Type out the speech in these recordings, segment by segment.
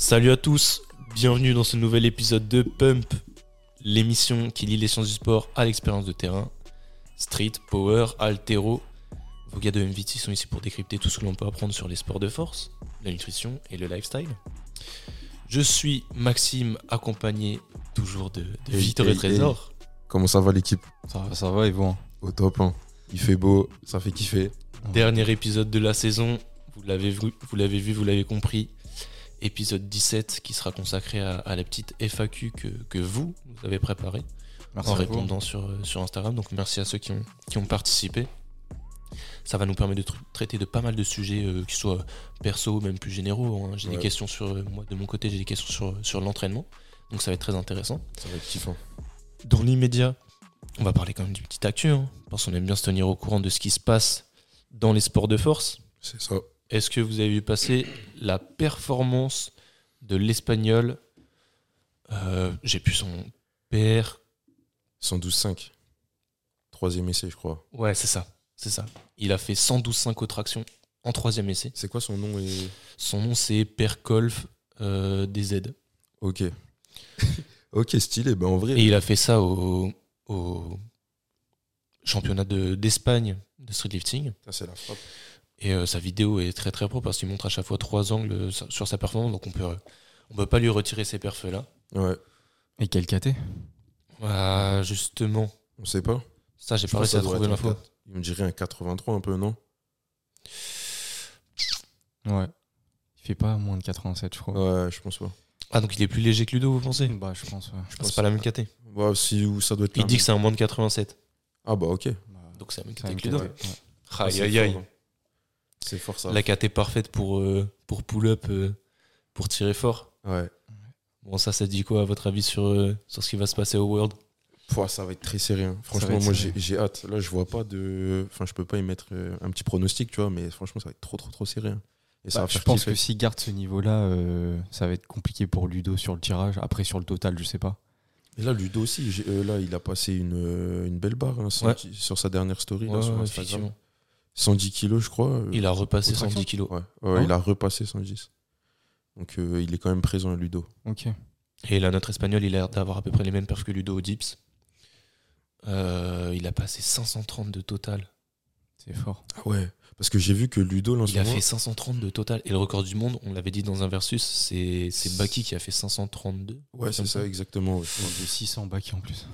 Salut à tous, bienvenue dans ce nouvel épisode de Pump, l'émission qui lie les sciences du sport à l'expérience de terrain. Street, power, altéro. Vos gars de MVT sont ici pour décrypter tout ce que l'on peut apprendre sur les sports de force, la nutrition et le lifestyle. Je suis Maxime, accompagné toujours de, de Hey, Victor hey, et Trésor. Comment ça va l'équipe? Ça va, ça va, ils vont. Au top, hein. Il fait beau, ça fait kiffer. Dernier épisode de la saison, vous l'avez vu, vous l'avez vu, vous l'avez compris. Épisode 17 qui sera consacré à, à la petite FAQ que, que vous, vous avez préparée Merci en vous. répondant sur, euh, sur Instagram. Donc merci à ceux qui ont, qui ont participé. Ça va nous permettre de tr- traiter de pas mal de sujets, euh, qui soient perso ou même plus généraux. hein. J'ai des questions sur, euh, moi de mon côté, j'ai des questions sur, sur l'entraînement. Donc ça va être très intéressant. Ça va être kiffant. Dans l'immédiat, on va parler quand même du petit actu, hein, parce qu'on aime bien se tenir au courant de ce qui se passe dans les sports de force. C'est ça. Est-ce que vous avez vu passer la performance de l'espagnol euh, J'ai plus son PR. 112,5. Troisième essai, je crois. Ouais, c'est ça. C'est ça. Il a fait 112,5 aux tractions en troisième essai. C'est quoi son nom et... Son nom, c'est Perkolf euh, DZ. Ok. ok, stylé. Ben en vrai, Et il a fait ça au, au championnat de- d'Espagne de, streetlifting. ça c'est la frappe. Et euh, sa vidéo est très très pro parce qu'il montre à chaque fois trois angles euh, sur sa performance. Donc on peut, on peut pas lui retirer ces perfs là. Ouais, Et quel KT Ah, justement, on sait pas. ça j'ai pas réussi à trouver l'info. 4. Il me dirait un 83 un peu, non? Ouais. Il fait pas moins de 87, je crois. Ouais, je pense pas. Ah donc il est plus léger que Ludo, vous pensez? Bah, je pense, ouais. Je Ah, pense C'est pas la même KT. Ouais, si, ou ça doit être Il dit que c'est un moins de 87. Ah bah ok. Bah, Donc c'est la même KT que Ludo. ouais. Ah, Aïe aïe aïe. C'est fort ça. La KT parfaite pour, euh, pour pull-up, euh, pour tirer fort. Ouais. Bon ça, ça dit quoi à votre avis sur, euh, sur ce qui va se passer au World? Pouah, ça va être très serré. hein. Franchement, moi j'ai j'ai hâte. Là, je vois pas de. Enfin, je peux pas y mettre un petit pronostic, tu vois, mais franchement, ça va être trop, trop, trop serré. hein. Et ça Bah, va je pense que s'il garde ce niveau-là, euh, ça va être compliqué pour Ludo sur le tirage. Après, sur le total, je sais pas. Et là, Ludo aussi, euh, là, il a passé une, une belle barre hein, Ouais. 110 sur sa dernière story là, sur ouais, Instagram. Effectivement. 110 kilos, je crois. euh, Il a repassé aux tractions. 110 kilos. Ouais, ouais, Ah il a repassé 110. Donc, euh, il est quand même présent, Ludo. Ok. Et là, notre espagnol, il a l'air d'avoir à peu près les mêmes perfs que Ludo au dips. Euh, il a passé 530 de total. C'est fort. Ah ouais. Parce que j'ai vu que Ludo, ce Il a moment- fait 530 de total. Et le record du monde, on l'avait dit dans un versus, c'est c'est Baki qui a fait 532. Ouais, c'est ça, exactement. ouais. Il est 600 bacs en plus.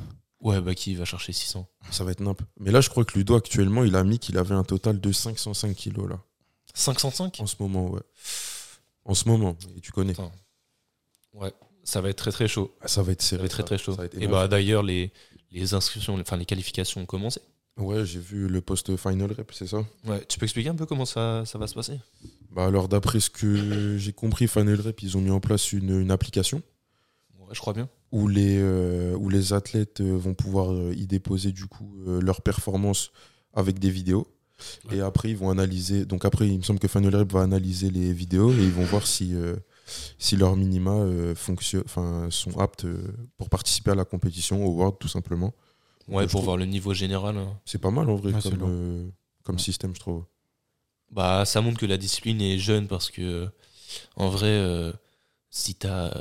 Ouais, Baki il va chercher 600. Ça va être nimp. Mais là, je crois que Ludo, actuellement, il a mis qu'il avait un total de 505 kilos, là. 505 En ce moment, ouais. En ce moment, et tu connais. Ouais, ça va être très très chaud. Ah, ça va être Ça serré. va être très très chaud. Ça Et bah d'ailleurs, les, les inscriptions, enfin les qualifications ont commencé. Ouais, j'ai vu le post final rep, c'est ça Ouais, tu peux expliquer un peu comment ça, ça va se passer? Bah alors, d'après ce que j'ai compris, Final Rep, ils ont mis en place une, une application Ouais, je crois bien. où les, euh, où les athlètes euh, vont pouvoir euh, y déposer du coup leurs performances avec des vidéos. Ouais. Et après, ils vont analyser. Donc après, il me semble que Final Rep va analyser les vidéos et ils vont voir si, euh, si leurs minima euh, enfin, sont aptes pour participer à la compétition, au World tout simplement. Ouais, pour trouve- voir le niveau général. hein. C'est pas mal en vrai comme, euh, comme Ouais. système, je trouve. Bah, ça montre que la discipline est jeune parce que, en vrai, euh, si t'as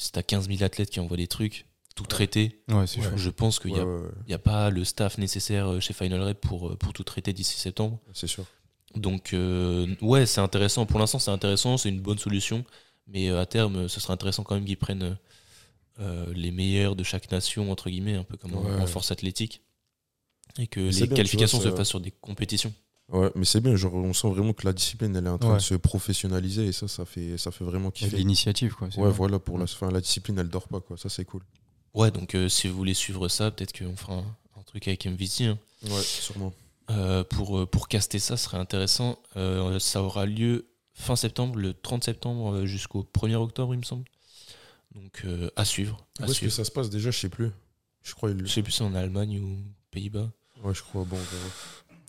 si t'as 15 000 athlètes qui envoient des trucs, tout Ouais, chaud. je pense qu'il n'y a, ouais, ouais, il y a pas le staff nécessaire euh, chez Final Rep pour, euh, pour tout traiter d'ici septembre. c'est sûr. Donc, euh, ouais, c'est intéressant. Pour l'instant, c'est intéressant, c'est une bonne solution. Mais à terme, ce serait intéressant quand même qu'ils prennent euh, les meilleurs de chaque nation, entre guillemets, un peu comme en- Ouais. en force athlétique. Et que les bien, qualifications vois, se fassent sur des compétitions. Ouais, mais c'est bien, genre, on sent vraiment que la discipline, elle est en train Ouais. de se professionnaliser et ça, ça fait, ça fait vraiment kiffer. l'initiative, quoi. Ouais, vrai. voilà, pour la, fin, la discipline, elle dort pas, quoi. Ça, c'est cool. Ouais, donc euh, si vous voulez suivre ça, peut-être qu'on fera un, un truc avec MVT. hein. Ouais, sûrement. Euh, pour, euh, pour caster ça, ce serait intéressant. Euh, ça aura lieu fin septembre, le 30 septembre jusqu'au 1er octobre, il me semble. Donc euh, à suivre. à Où est-ce que ça se passe déjà? Je sais plus. Je crois. Il... Je sais plus si c'est en Allemagne ou Pays-Bas. Ouais, je crois. Bon, on verra.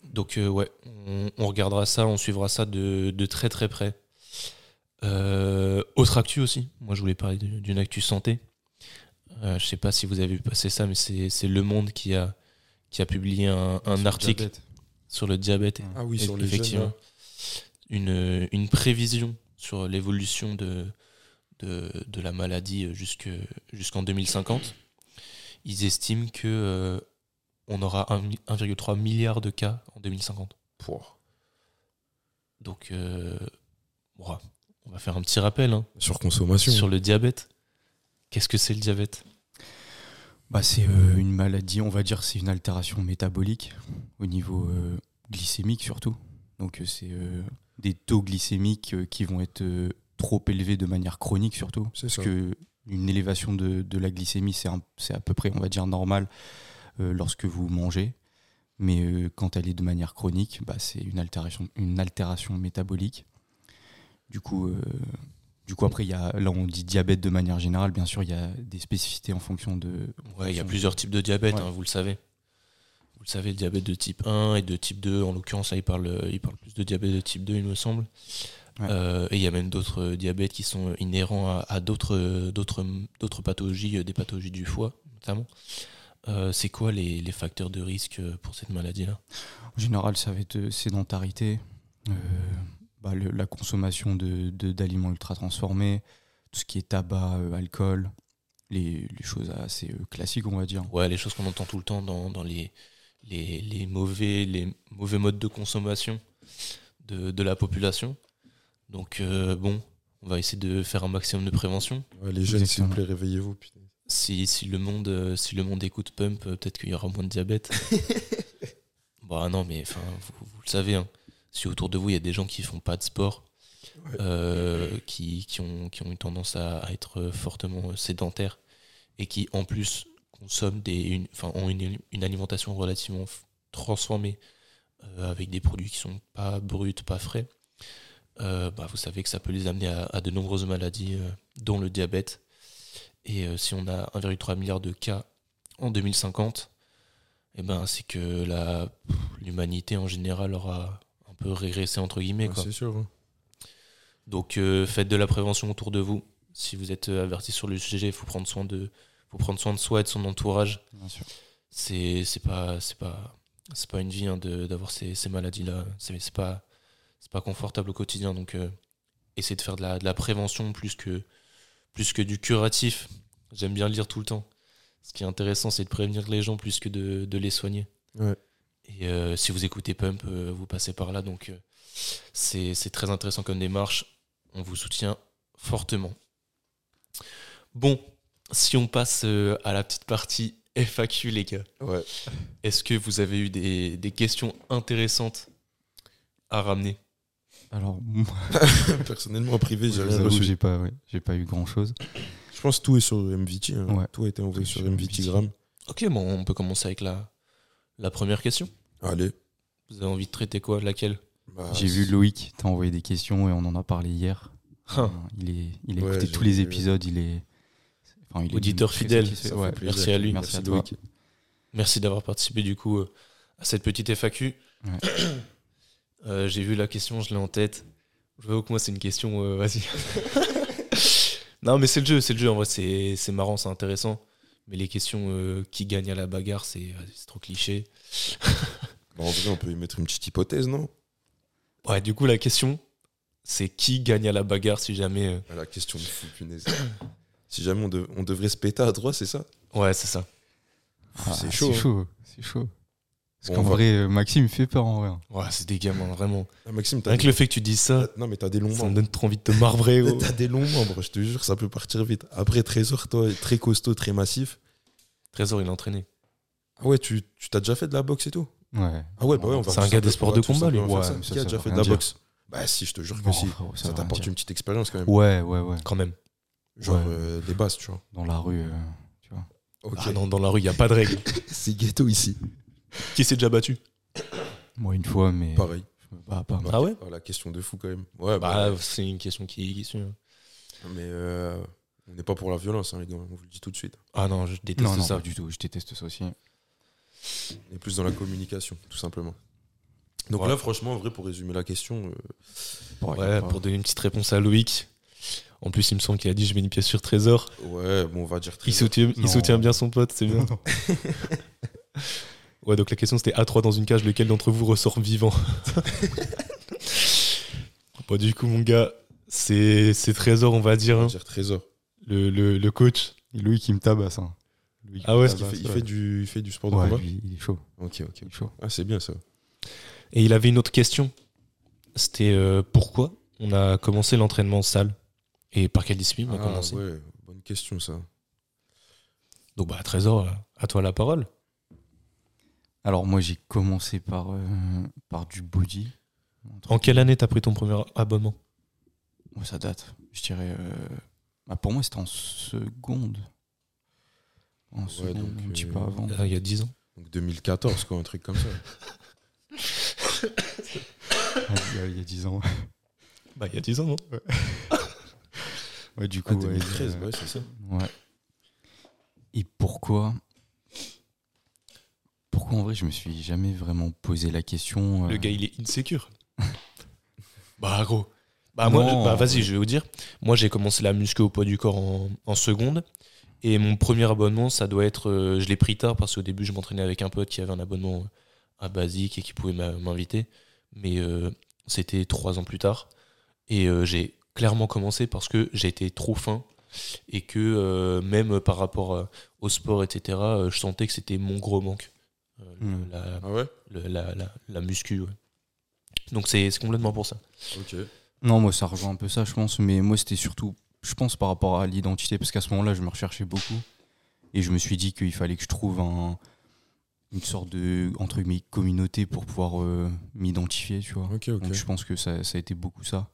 Donc euh, ouais, on, on regardera ça, on suivra ça de, de très très près. Euh, autre actu aussi, moi je voulais parler d'une actu santé. Euh, je sais pas si vous avez vu passer ça, mais c'est Le Monde qui a, qui a publié un, un Sur le article sur le diabète. Ah oui, Et- sur les effectivement. Une, une prévision sur l'évolution de, de, de la maladie jusque- jusqu'en 2050. Ils estiment que euh, on aura un mi- 1,3 milliard de cas en 2050. Pouah. Donc, euh, on va faire un petit rappel hein, Surconsommation. sur le diabète. Qu'est-ce que c'est le diabète? Bah, c'est euh, une maladie, on va dire, c'est une altération métabolique au niveau euh, glycémique surtout. Donc c'est euh, des taux glycémiques qui vont être euh, trop élevés de manière chronique surtout. C'est Parce ça. que une élévation de, de la glycémie, c'est un- c'est à peu près, on va dire, normal lorsque vous mangez. Mais euh, quand elle est de manière chronique, bah, c'est une altération, une altération métabolique. Du coup, euh, du coup après, il y a, là, on dit diabète de manière générale. Bien sûr, il y a des spécificités en fonction de. Ouais, il y a plusieurs types de diabète, Ouais. hein, vous le savez. Vous le savez, le diabète de type 1 et de type 2, en l'occurrence, là, il parle, il parle plus de diabète de type 2, il me semble. Ouais. Euh, et il y a même d'autres euh, diabètes qui sont inhérents à, à d'autres, euh, d'autres, d'autres pathologies, euh, des pathologies du foie, notamment. Euh, c'est quoi les, les facteurs de risque euh, pour cette maladie-là? En général, ça va être euh, sédentarité, euh, bah, le- la consommation de, de- d'aliments ultra transformés, tout ce qui est tabac, euh, alcool, les, les choses assez classiques, on va dire. Ouais, les choses qu'on entend tout le temps dans, dans les, les, les mauvais, les mauvais modes de consommation de, de la population. Donc, euh, bon, on va essayer de faire un maximum de prévention. Ouais, les jeunes, s'il vous plaît, réveillez-vous. putain. Si, si, le, monde, euh, si le monde écoute Pump, euh, peut-être qu'il y aura moins de diabète. bah non, mais enfin, vous, vous le savez, hein. si autour de vous, il y a des gens qui font pas de sport, Ouais. euh, qui, qui, ont, qui ont une tendance à, à être fortement sédentaires, et qui en plus consomment des, une, ont une, une alimentation relativement transformée, euh, avec des produits qui sont pas bruts, pas frais, euh, bah, vous savez que ça peut les amener à, à de nombreuses maladies, dont le diabète. Et euh, si on a 1,3 milliard de cas en 2050, eh ben, c'est que la- l'humanité en général aura un peu régressé entre guillemets. Ouais, quoi. c'est sûr. hein. Donc euh, faites de la prévention autour de vous. Si vous êtes euh, averti sur le sujet, il faut prendre soin de, faut prendre soin de soi et de son entourage. Bien sûr. C'est c'est pas c'est pas c'est pas une vie hein, de- d'avoir ces, ces maladies là. C'est c'est pas c'est pas confortable au quotidien. Donc euh, essayez de faire de la, de la prévention plus que plus que du curatif. J'aime bien le dire tout le temps. Ce qui est intéressant, c'est de prévenir les gens plus que de, de les soigner. Ouais. Et euh, si vous écoutez Pump, euh, vous passez par là. Donc, euh, c'est très intéressant comme démarche. On vous soutient fortement. Bon, si on passe à la petite partie FAQ, les gars, Ouais. est-ce que vous avez eu des, des questions intéressantes à ramener? Alors, moi, Personnellement, en privé, j'ai rien reçu. j'ai pas, ouais, j'ai pas eu grand chose. Je pense que tout est sur MVT. hein. Ouais. Tout a été envoyé sur sur MVT Gram. Ok, bon, on peut commencer avec la, la première question. Allez. Vous avez envie de traiter quoi Laquelle? Bah, j'ai vu Loïc, t'as envoyé des questions et on en a parlé hier. Hein, Euh, Il, est, il a Ouais, écouté tous les vu. épisodes, il est. Enfin, il est Auditeur fidèle, satisfait. ça Ouais, fait plaisir. merci à lui. Merci à Merci toi. Loïc. Merci d'avoir participé du coup euh, à cette petite FAQ. Ouais. Euh, J'ai vu la question, je l'ai en tête. Je vois que moi c'est une question, euh, vas-y. non mais c'est le jeu, c'est le jeu en vrai, c'est c'est marrant, c'est intéressant. Mais les questions euh, qui gagne à la bagarre, c'est trop cliché. Bah, en vrai, on peut y mettre une petite hypothèse, non? Ouais, du coup la question, c'est qui gagne à la bagarre si jamais... euh, Ah, La question de fou, punaise. si jamais on, dev- on devrait se péter à droite, c'est ça? Ouais, c'est ça. Ah, C'est chaud, C'est hein. chaud. C'est chaud. Parce Bon, qu'en vrai, euh, Maxime fait peur en vrai. hein. Ouais, c'est des gamins, vraiment. Ah, Maxime, t'as Rien que des... le fait que tu dises ça, Non, mais t'as des longs ça me membres. donne trop envie de te marbrer. gros. T'as des longs membres, je te jure, ça peut partir vite. Après, Trésor, toi, est très costaud, très massif. Trésor, il est entraîné. Ah ouais, tu tu t'as déjà fait de la boxe et tout? Ouais. Ah ouais, bah ouais, on va C'est un gars des sports de combat, lui. Ouais, ça. Qui a déjà fait de la dire. boxe? Bah si, je te jure que si. frérot, ça t'apporte une petite expérience quand même. Ouais, ouais, ouais. Quand même. Genre euh, des bases, tu vois. Dans la rue, euh, tu vois. Ok. Ah non, dans la rue, il n'y a pas de règle. C'est ghetto ici. Qui s'est déjà battu Moi, une fois, mais. Pareil. pas. Ah ouais Oh, La question de fou quand même. Ouais, bah, Bah, c'est une question qui, qui suit. hein. mais euh, on n'est pas pour la violence, hein, les gars. On vous le dit tout de suite. Ah non, je déteste Non, non, ça. pas du tout. Je déteste ça aussi. On est plus dans la communication, tout simplement. Donc Ouais. là, franchement, en vrai, pour résumer la question, euh, Ouais, pour donner une petite réponse à Loïc. En plus, il me semble qu'il a dit je mets une pièce sur Trésor. ouais, bon, on va dire Il Trésor. soutient, il soutient bien son pote, c'est bien. ouais, donc la question c'était A3 dans une cage, lequel d'entre vous ressort vivant Bon, du coup, mon gars, C'est c'est Trésor, on va dire, On va hein. dire trésor. le, le, le coach. Louis qui me tabasse. Hein. Louis Ah ouais, Il tabasse, fait, il fait du, il fait du sport de Ouais, combat lui, il est chaud. Ok, ok. Il est chaud. Ah, c'est bien ça. Et il avait une autre question. C'était euh, pourquoi on a commencé l'entraînement en salle et par quelle discipline on a Ah, commencé? ouais, bonne question ça. Donc bah Trésor, à toi la parole. Alors moi j'ai commencé par, euh, par du body. En quelle année t'as pris ton premier abonnement Ouais, ça date. Je dirais. euh, bah, pour moi c'était en seconde. En seconde, donc, un petit euh, peu avant. Ah, Il y a 10 ans. Donc 2014, quoi, un truc comme ça. Ouais, il, y a, il y a 10 ans. Bah il y a 10 ans, non Ouais, du Ah, coup, ouais, 2013, euh, ouais, c'est ça. Ouais. Et pourquoi Pourquoi en vrai je me suis jamais vraiment posé la question Le euh, gars il est insécure. bah gros. Bah moi, Non, bah vas-y, je vais vous dire. Moi j'ai commencé la muscu au poids du corps en, en seconde. Et mon premier abonnement, ça doit être. euh, je l'ai pris tard parce qu'au début je m'entraînais avec un pote qui avait un abonnement à basique et qui pouvait m'inviter. Mais euh, c'était trois ans plus tard. Et euh, j'ai clairement commencé parce que été trop fin. Et que euh, même par rapport euh, au sport, etc., euh, je sentais que c'était mon gros manque. Euh, Hmm. la, Ah ouais? le- la, la, la muscu. ouais. Donc c'est c'est complètement pour ça. Non, moi ça rejoint un peu ça, je pense. Mais moi c'était surtout, je pense, par rapport à l'identité, parce qu'à ce moment-là, je me recherchais beaucoup. Et je me suis dit qu'il fallait que je trouve un, une sorte de entre guillemets, communauté pour pouvoir euh, m'identifier, tu vois. Donc je pense que ça, ça a été beaucoup ça.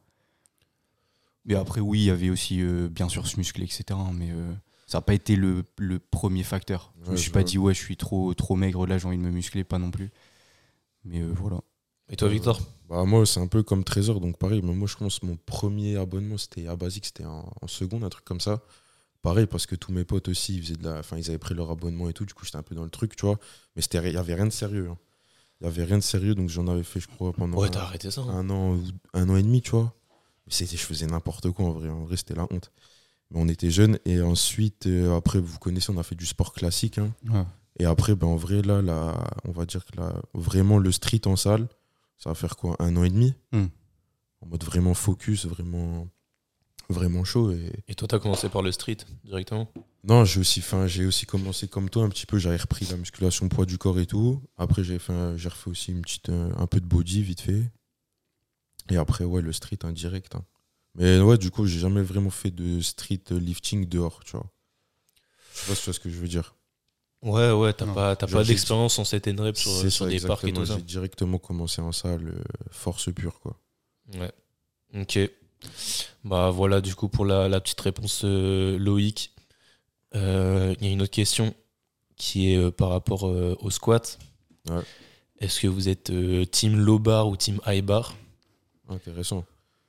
Mais après, oui, il y avait aussi, euh, bien sûr, se muscler, etc. hein, mais euh, ça n'a pas été le, le premier facteur. Je me Ouais, suis pas vois. dit, ouais, je suis trop, trop maigre, là, j'ai envie de me muscler, pas non plus. Mais euh, voilà. Et toi, Victor Bah moi c'est un peu comme Trésor, donc pareil, mais moi je pense que mon premier abonnement c'était à Basique, c'était en, en seconde, un truc comme ça. Pareil parce que tous mes potes aussi, ils faisaient de la. Enfin, ils avaient pris leur abonnement et tout, du coup j'étais un peu dans le truc, tu vois. Mais c'était il y avait rien de sérieux. hein. Il y avait rien de sérieux, donc j'en avais fait, je crois, pendant Ouais, t'as arrêté ça. hein. un an ou un an et demi, tu vois. Mais c'était, je faisais n'importe quoi en vrai. En vrai, c'était la honte. Mais on était jeunes et ensuite, euh, après, vous connaissez, on a fait du sport classique. hein. Ouais. Et après, ben, en vrai, là, là, on va dire que là, vraiment le street en salle, ça va faire quoi Un an et demi? Hmm. En mode vraiment focus, vraiment, vraiment chaud. Et... Et toi, t'as commencé par le street directement? Non, j'ai aussi, fin, j'ai aussi commencé comme toi un petit peu. J'avais repris la musculation poids du corps et tout. Après, j'ai fait, un- j'ai refait aussi une petite, euh, un peu de body vite fait. Et après, ouais, le street indirect. hein. Mais ouais, du coup, j'ai jamais vraiment fait de street lifting dehors, tu vois. Je sais pas si tu vois ce que je veux dire. Ouais, ouais, t'as pas, pas d'expérience en set and rep sur, sur ça, des parcs et tout ça. J'ai directement commencé en salle, euh, force pure, quoi. Ouais. Ok. Bah voilà, du coup, pour la, la petite réponse euh, Loïc, euh, il y a une autre question qui est euh, par rapport euh, au squat. Ouais. Est-ce que vous êtes euh, team low bar ou team high bar? Intéressant.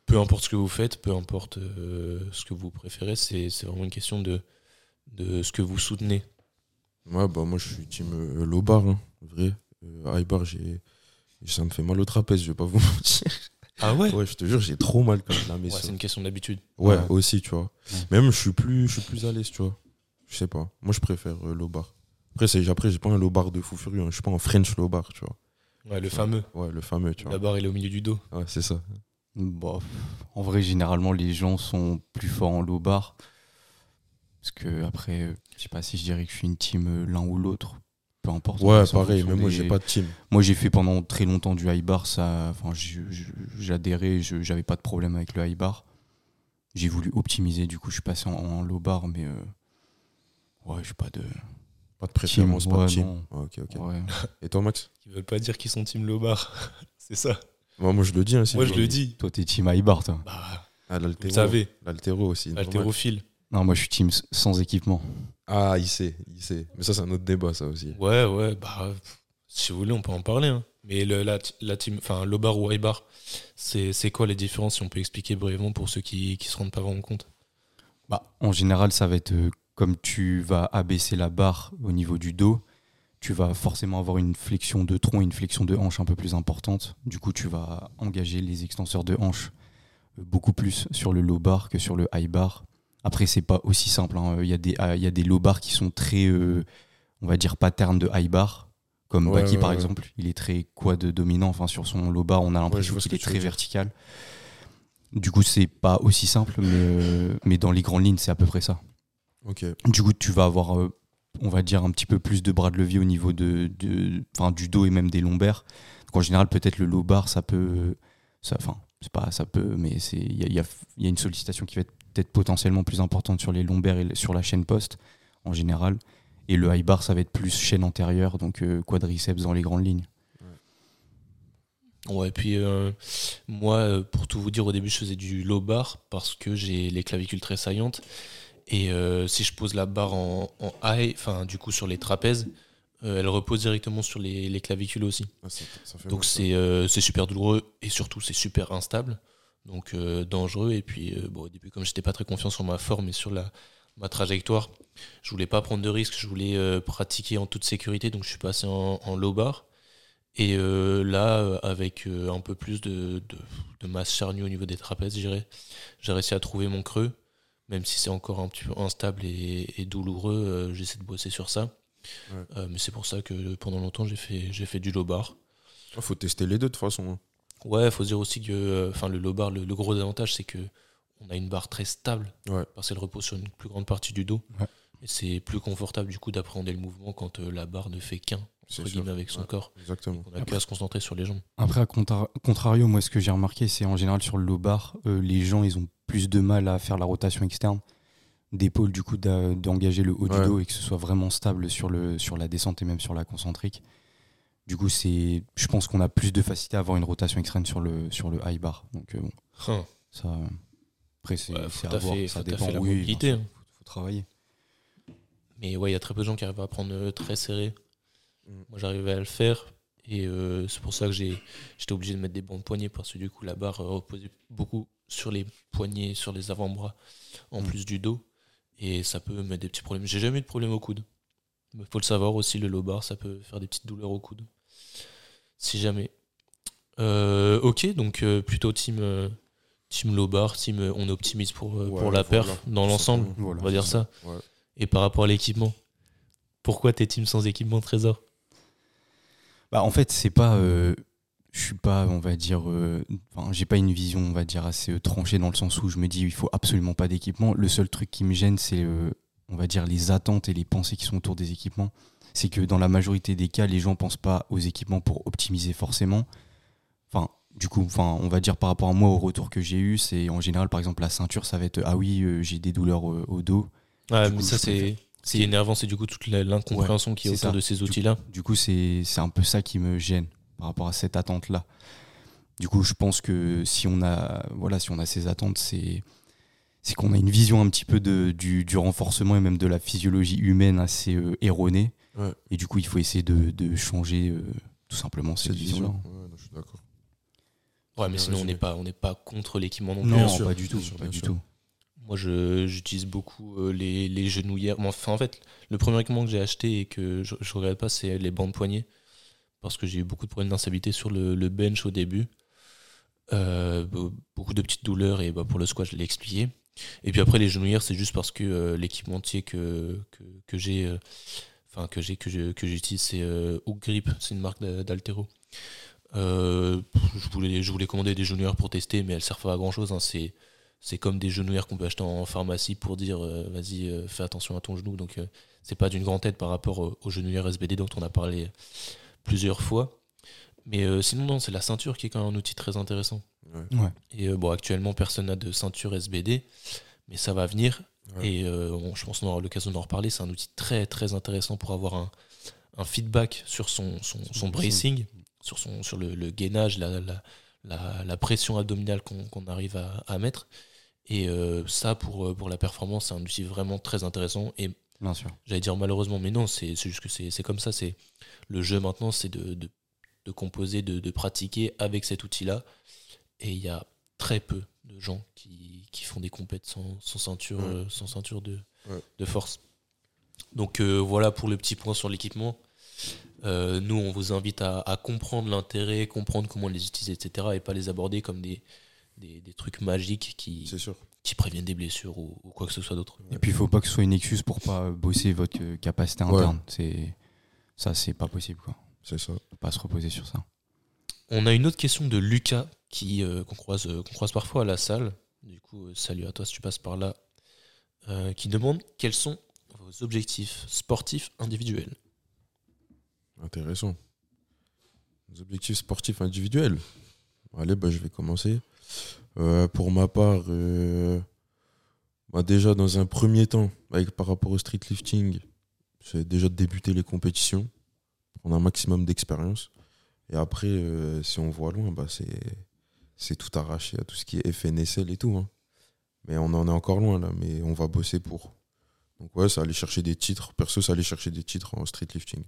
Peu importe ce que vous faites, peu importe euh, ce que vous préférez, c'est c'est vraiment une question de, de ce que vous soutenez. Ouais, bah moi je suis team euh, low bar, hein, vrai. Euh, high bar, j'ai, ça me fait mal au trapèze, je vais pas vous mentir. Ah ouais, Ouais, je te jure, j'ai trop mal quand mets. Ouais, C'est une question d'habitude. Ouais, Ouais. aussi, tu vois. Ouais. Même je suis plus, je suis plus à l'aise, tu vois. Je sais pas. Moi, je préfère euh, low bar. Après, c'est, après, j'ai pas un low bar de fou furieux. hein. Je suis pas en French low bar, tu vois. Ouais, le fameux. Ouais, le fameux, tu vois. La barre, il est au milieu du dos. Ouais, c'est ça. Bon, en vrai, généralement, les gens sont plus forts en low bar. Parce que après, euh, je sais pas si je dirais que je suis une team euh, l'un ou l'autre. Peu importe. Ouais, pareil. Mais moi, des- j'ai pas de team. Moi, j'ai fait pendant très longtemps du high bar. Ça, enfin, j'adhérais, j'avais pas de problème avec le high bar. J'ai voulu optimiser, du coup, je suis passé en, en low bar, mais euh, ouais, j'ai pas de. Pas de préférence, Team, pas ouais, de team. non. Ouais, ok, ok. Ouais. Et toi, Max? Qui veulent pas dire qu'ils sont team low bar. c'est ça? Moi, moi, je le dis. Hein, si Moi, je le dis. Toi, t'es team high bar, toi. Bah, Ah, vous savez, L'altéro aussi. normal. haltérophile. Non, moi, je suis team sans équipement. Ah, il sait, il sait. Mais ça, c'est un autre débat, ça aussi. Ouais, ouais, bah, si vous voulez, on peut en parler. hein. Mais le, la, la team, enfin, low bar ou high bar, c'est c'est quoi les différences si on peut expliquer brièvement pour ceux qui qui se rendent pas vraiment compte? Bah, en général, ça va être euh, comme tu vas abaisser la barre au niveau du dos, tu vas forcément avoir une flexion de tronc et une flexion de hanche un peu plus importante. Du coup, tu vas engager les extenseurs de hanche euh, beaucoup plus sur le low bar que sur le high bar. Après, c'est pas aussi simple. hein. Il y, a des- ah, il y a des low bars qui sont très, euh, on va dire, pattern de high bar. Comme Ouais, Baki, ouais, par ouais. exemple, il est très quad dominant. Enfin, sur son low bar, on a l'impression qu'il est très vertical. Du coup, c'est pas aussi simple, mais, euh, mais dans les grandes lignes, c'est à peu près ça. Ok. Du coup, tu vas avoir, euh, on va dire, un petit peu plus de bras de levier au niveau de, du dos et même des lombaires. En général, peut-être le low bar, ça peut. ça- Enfin, c'est pas ça peut, mais il y a une sollicitation qui va être peut-être potentiellement plus importante sur les lombaires et sur la chaîne poste, en général. Et le high bar, ça va être plus chaîne antérieure, donc euh, quadriceps dans les grandes lignes. Ouais, et puis euh, moi, euh, pour tout vous dire, au début, je faisais du low bar parce que j'ai les clavicules très saillantes. Et euh, si je pose la barre en, en high, enfin, du coup, sur les trapèzes, euh, elle repose directement sur les, les clavicules aussi. Ah, ça- ça fait Donc c'est euh, c'est super douloureux et surtout c'est super instable, donc dangereux. Et puis bon, au début, comme j'étais pas très confiant sur ma forme et sur la, ma trajectoire, je voulais pas prendre de risques, je voulais pratiquer en toute sécurité, donc je suis passé en, en low bar. Et euh, là, euh, avec euh, un peu plus de, de, de masse charnue au niveau des trapèzes, j'ai réussi à trouver mon creux, même si c'est encore un petit peu instable et, et douloureux, euh, j'essaie de bosser sur ça. Ouais. Euh, mais c'est pour ça que pendant longtemps, j'ai fait, j'ai fait du low bar. Ah, faut tester les deux de toute façon. hein. Ouais, faut se dire aussi que euh, enfin le low bar, le, le gros avantage, c'est que on a une barre très stable Ouais. parce qu'elle repose sur une plus grande partie du dos. Ouais. Et c'est plus confortable du coup d'appréhender le mouvement quand euh, la barre ne fait qu'un entre sûr. guillemets avec son Ouais. corps. Exactement. On a qu'à se concentrer sur les jambes. Après, à contra- contrario, moi, ce que j'ai remarqué, c'est en général sur le low bar, euh, les gens, ils ont plus de mal à faire la rotation externe d'épaule, du coup, d'engager le haut Ouais. du dos et que ce soit vraiment stable sur, le, sur la descente et même sur la concentrique. Du coup, c'est, je pense qu'on a plus de facilité à avoir une rotation externe sur le, sur le high bar. Donc, euh, bon, Hein. ça. Après, c'est Ouais, à voir. taffer- Ça faut dépend. la Oui, mobilité, hein. faut, faut travailler. Mais ouais, il y a très peu de gens qui arrivent à prendre euh, très serré. Mm. Moi, j'arrivais à le faire. Et euh, c'est pour ça que j'étais obligé de mettre des bandes poignets parce que du coup, la barre euh, reposait beaucoup sur les poignets, sur les avant-bras, en Mm. plus du dos. Et ça peut mettre des petits problèmes. J'ai jamais eu de problème au coude. Il faut le savoir aussi, le low bar, ça peut faire des petites douleurs au coude. Si jamais. Euh, ok, donc euh, plutôt team, team low bar, team on optimise pour, Ouais, pour la perf voilà, dans tout l'ensemble. Voilà. On va dire ça. Ouais. Et par rapport à l'équipement, pourquoi t'es team sans équipement Trésor? Bah, en fait, c'est pas. euh, je suis pas, on va dire. euh, j'ai pas une vision, on va dire, assez euh, tranchée dans le sens où je me dis, il faut absolument pas d'équipement. Le seul truc qui me gêne, c'est, euh, on va dire, les attentes et les pensées qui sont autour des équipements. C'est que dans la majorité des cas, les gens pensent pas aux équipements pour optimiser forcément. Enfin, du coup, enfin, on va dire par rapport à moi, au retour que j'ai eu, c'est en général, par exemple, la ceinture, ça va être ah oui, euh, j'ai des douleurs euh, au dos. Ouais, mais coup, ça c'est préfère- ce qui est énervant, c'est du coup toute l'incompréhension qui est c'est autour ça. de ces outils-là. Du coup, c'est c'est un peu ça qui me gêne par rapport à cette attente-là. Du coup, je pense que si on a, voilà, si on a ces attentes, c'est c'est qu'on a une vision un petit peu de, du, du renforcement et même de la physiologie humaine assez euh, erronée. Ouais. Et du coup, il faut essayer de, de changer euh, tout simplement cette Cette vision-là. vision. Ouais, non, je suis d'accord. Ouais, mais sinon on résumé. n'est pas on n'est pas contre l'équipement non plus. Non, Bien sûr, pas du tout, bien sûr, pas bien du sûr. tout. Moi, j'utilise beaucoup euh, les, les genouillères. Enfin, en fait, le premier équipement que j'ai acheté et que je, je regrette pas, c'est les bandes poignées. Parce que j'ai eu beaucoup de problèmes d'instabilité sur le, le bench au début. Euh, be- beaucoup de petites douleurs et bah, pour le squat, je l'ai expliqué. Et puis après, les genouillères, c'est juste parce que euh, l'équipementier que, que, que j'ai, enfin que j'ai que que j'utilise, c'est Hook Grip, c'est une marque d'a- d'altéro. Euh, je voulais je voulais commander des genouillères pour tester, mais elles servent pas à grand chose. C'est c'est comme des genouillères qu'on peut acheter en pharmacie pour dire euh, vas-y euh, fais attention à ton genou. Donc euh, c'est pas d'une grande aide par rapport aux, genouillères SBD dont on a parlé plusieurs fois. Mais sinon non c'est la ceinture qui est quand même un outil très intéressant. Ouais. Ouais. et bon actuellement personne n'a de ceinture SBD mais ça va venir. Ouais. et on- je pense qu'on aura l'occasion d'en reparler. C'est un outil très très intéressant pour avoir un, un feedback sur son, son, son bracing sur, son, sur le, le gainage la, la, la, la pression abdominale qu'on qu'on arrive à, à mettre et euh, ça, pour, euh, pour la performance, c'est un outil vraiment très intéressant. Et Bien sûr. j'allais dire malheureusement, mais non, c'est c'est juste que c'est c'est comme ça. C'est Le jeu maintenant, c'est de, de, de composer, de, de pratiquer avec cet outil-là. Et il y a très peu de gens qui, qui font des compètes sans, sans ceinture, Ouais. euh, sans ceinture de, Ouais. de force. Donc euh, voilà pour le petit point sur l'équipement. Euh, nous, on vous invite à, à comprendre l'intérêt, comprendre comment les utiliser, etc. Et pas les aborder comme des, des, des trucs magiques qui, C'est sûr. qui préviennent des blessures ou, ou quoi que ce soit d'autre. Et puis, il faut pas que ce soit une excuse pour pas bosser votre capacité Ouais. interne. C'est ça, c'est pas possible quoi. C'est ça. Faut pas se reposer sur ça. On a une autre question de Lucas qui euh, qu'on croise, euh, qu'on croise parfois à la salle. Du coup, euh, salut à toi si tu passes par là. Euh, qui demande quels sont vos objectifs sportifs individuels? Intéressant. Les objectifs sportifs individuels? Allez, bah, je vais commencer. Euh, pour ma part, euh, bah, déjà dans un premier temps, avec, par rapport au street lifting, c'est déjà de débuter les compétitions, prendre un maximum d'expérience. Et après, euh, si on voit loin, bah, c'est, tout arraché à tout ce qui est FNSL et tout. hein. Mais on en est encore loin là, mais on va bosser pour. Donc ouais, ça aller chercher des titres. Perso, ça aller chercher des titres en street lifting.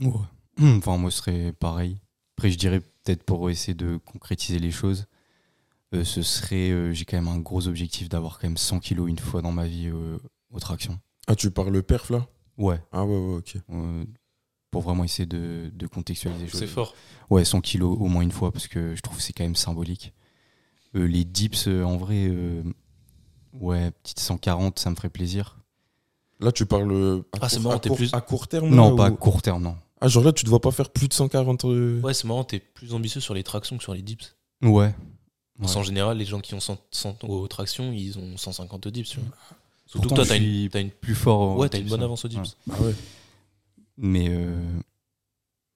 Ouais. Enfin, moi, ce serait pareil. Après, je dirais peut-être pour essayer de concrétiser les choses, euh, ce serait, euh, j'ai quand même un gros objectif d'avoir quand même 100 kilos une fois dans ma vie euh, aux tractions. Ah, tu parles perf là? Ouais. Ah ouais, ouais, ok. euh, pour vraiment essayer de, de contextualiser les choses. C'est fort. Ouais, 100 kilos au moins une fois parce que je trouve que c'est quand même symbolique. Euh, les dips, en vrai, euh, ouais, petite 140, ça me ferait plaisir. Là, tu parles à, Ah, c'est court, marrant, à court- plus- à court terme Non, là, pas à ou- court terme, non. Ah, genre là, tu ne dois pas faire plus de 140. euh, Ouais, c'est marrant, t'es plus ambitieux sur les tractions que sur les dips. Ouais. Parce Ouais. qu'en général, les gens qui ont 100, 100 aux tractions, ils ont 150 dips. Tu vois. Surtout Pourtant, que toi, t'as une, une, Plus fort. ouais, t'as une bonne hein. avance aux dips. Ouais. Ah ouais. Mais euh,